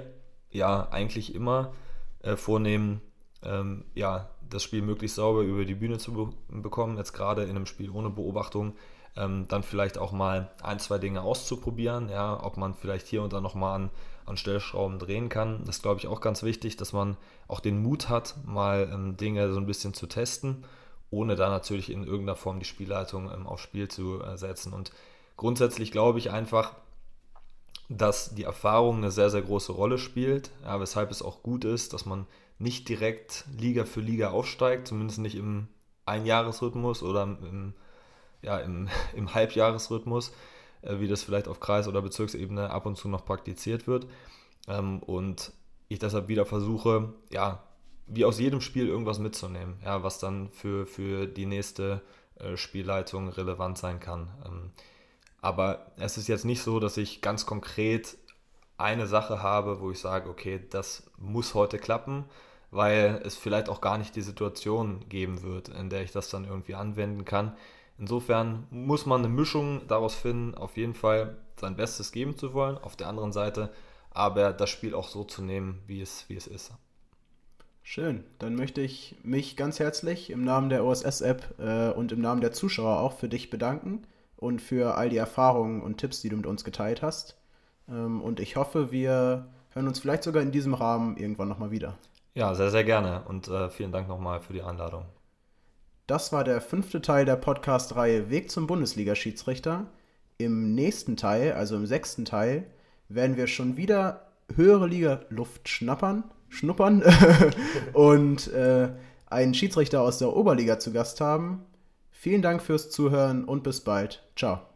ja eigentlich immer äh, vornehmen, ähm, ja das Spiel möglichst sauber über die Bühne zu be bekommen. Jetzt gerade in einem Spiel ohne Beobachtung, ähm, dann vielleicht auch mal ein zwei Dinge auszuprobieren, ja, ob man vielleicht hier und da noch mal an an Stellschrauben drehen kann. Das glaube ich, auch ganz wichtig, dass man auch den Mut hat, mal ähm, Dinge so ein bisschen zu testen, ohne da natürlich in irgendeiner Form die Spielleitung ähm, aufs Spiel zu äh, setzen. Und grundsätzlich glaube ich einfach, dass die Erfahrung eine sehr, sehr große Rolle spielt, ja, weshalb es auch gut ist, dass man nicht direkt Liga für Liga aufsteigt, zumindest nicht im Einjahresrhythmus oder im, ja, im, im Halbjahresrhythmus, äh, wie das vielleicht auf Kreis- oder Bezirksebene ab und zu noch praktiziert wird. Ähm, und ich deshalb wieder versuche, ja, wie aus jedem Spiel irgendwas mitzunehmen, ja, was dann für, für die nächste äh, Spielleitung relevant sein kann. Ähm, aber es ist jetzt nicht so, dass ich ganz konkret eine Sache habe, wo ich sage, okay, das muss heute klappen, weil es vielleicht auch gar nicht die Situation geben wird, in der ich das dann irgendwie anwenden kann. Insofern muss man eine Mischung daraus finden, auf jeden Fall sein Bestes geben zu wollen, auf der anderen Seite aber das Spiel auch so zu nehmen, wie es, wie es ist. Schön, dann möchte ich mich ganz herzlich im Namen der OSS-App äh, und im Namen der Zuschauer auch für dich bedanken und für all die Erfahrungen und Tipps, die du mit uns geteilt hast. Ähm, und ich hoffe, wir hören uns vielleicht sogar in diesem Rahmen irgendwann nochmal wieder. Ja, sehr, sehr gerne und äh, vielen Dank nochmal für die Einladung. Das war der fünfte Teil der Podcast-Reihe Weg zum Bundesliga-Schiedsrichter. Im nächsten Teil, also im sechsten Teil, werden wir schon wieder höhere Liga-Luft schnappern, schnuppern und äh, einen Schiedsrichter aus der Oberliga zu Gast haben. Vielen Dank fürs Zuhören und bis bald. Ciao.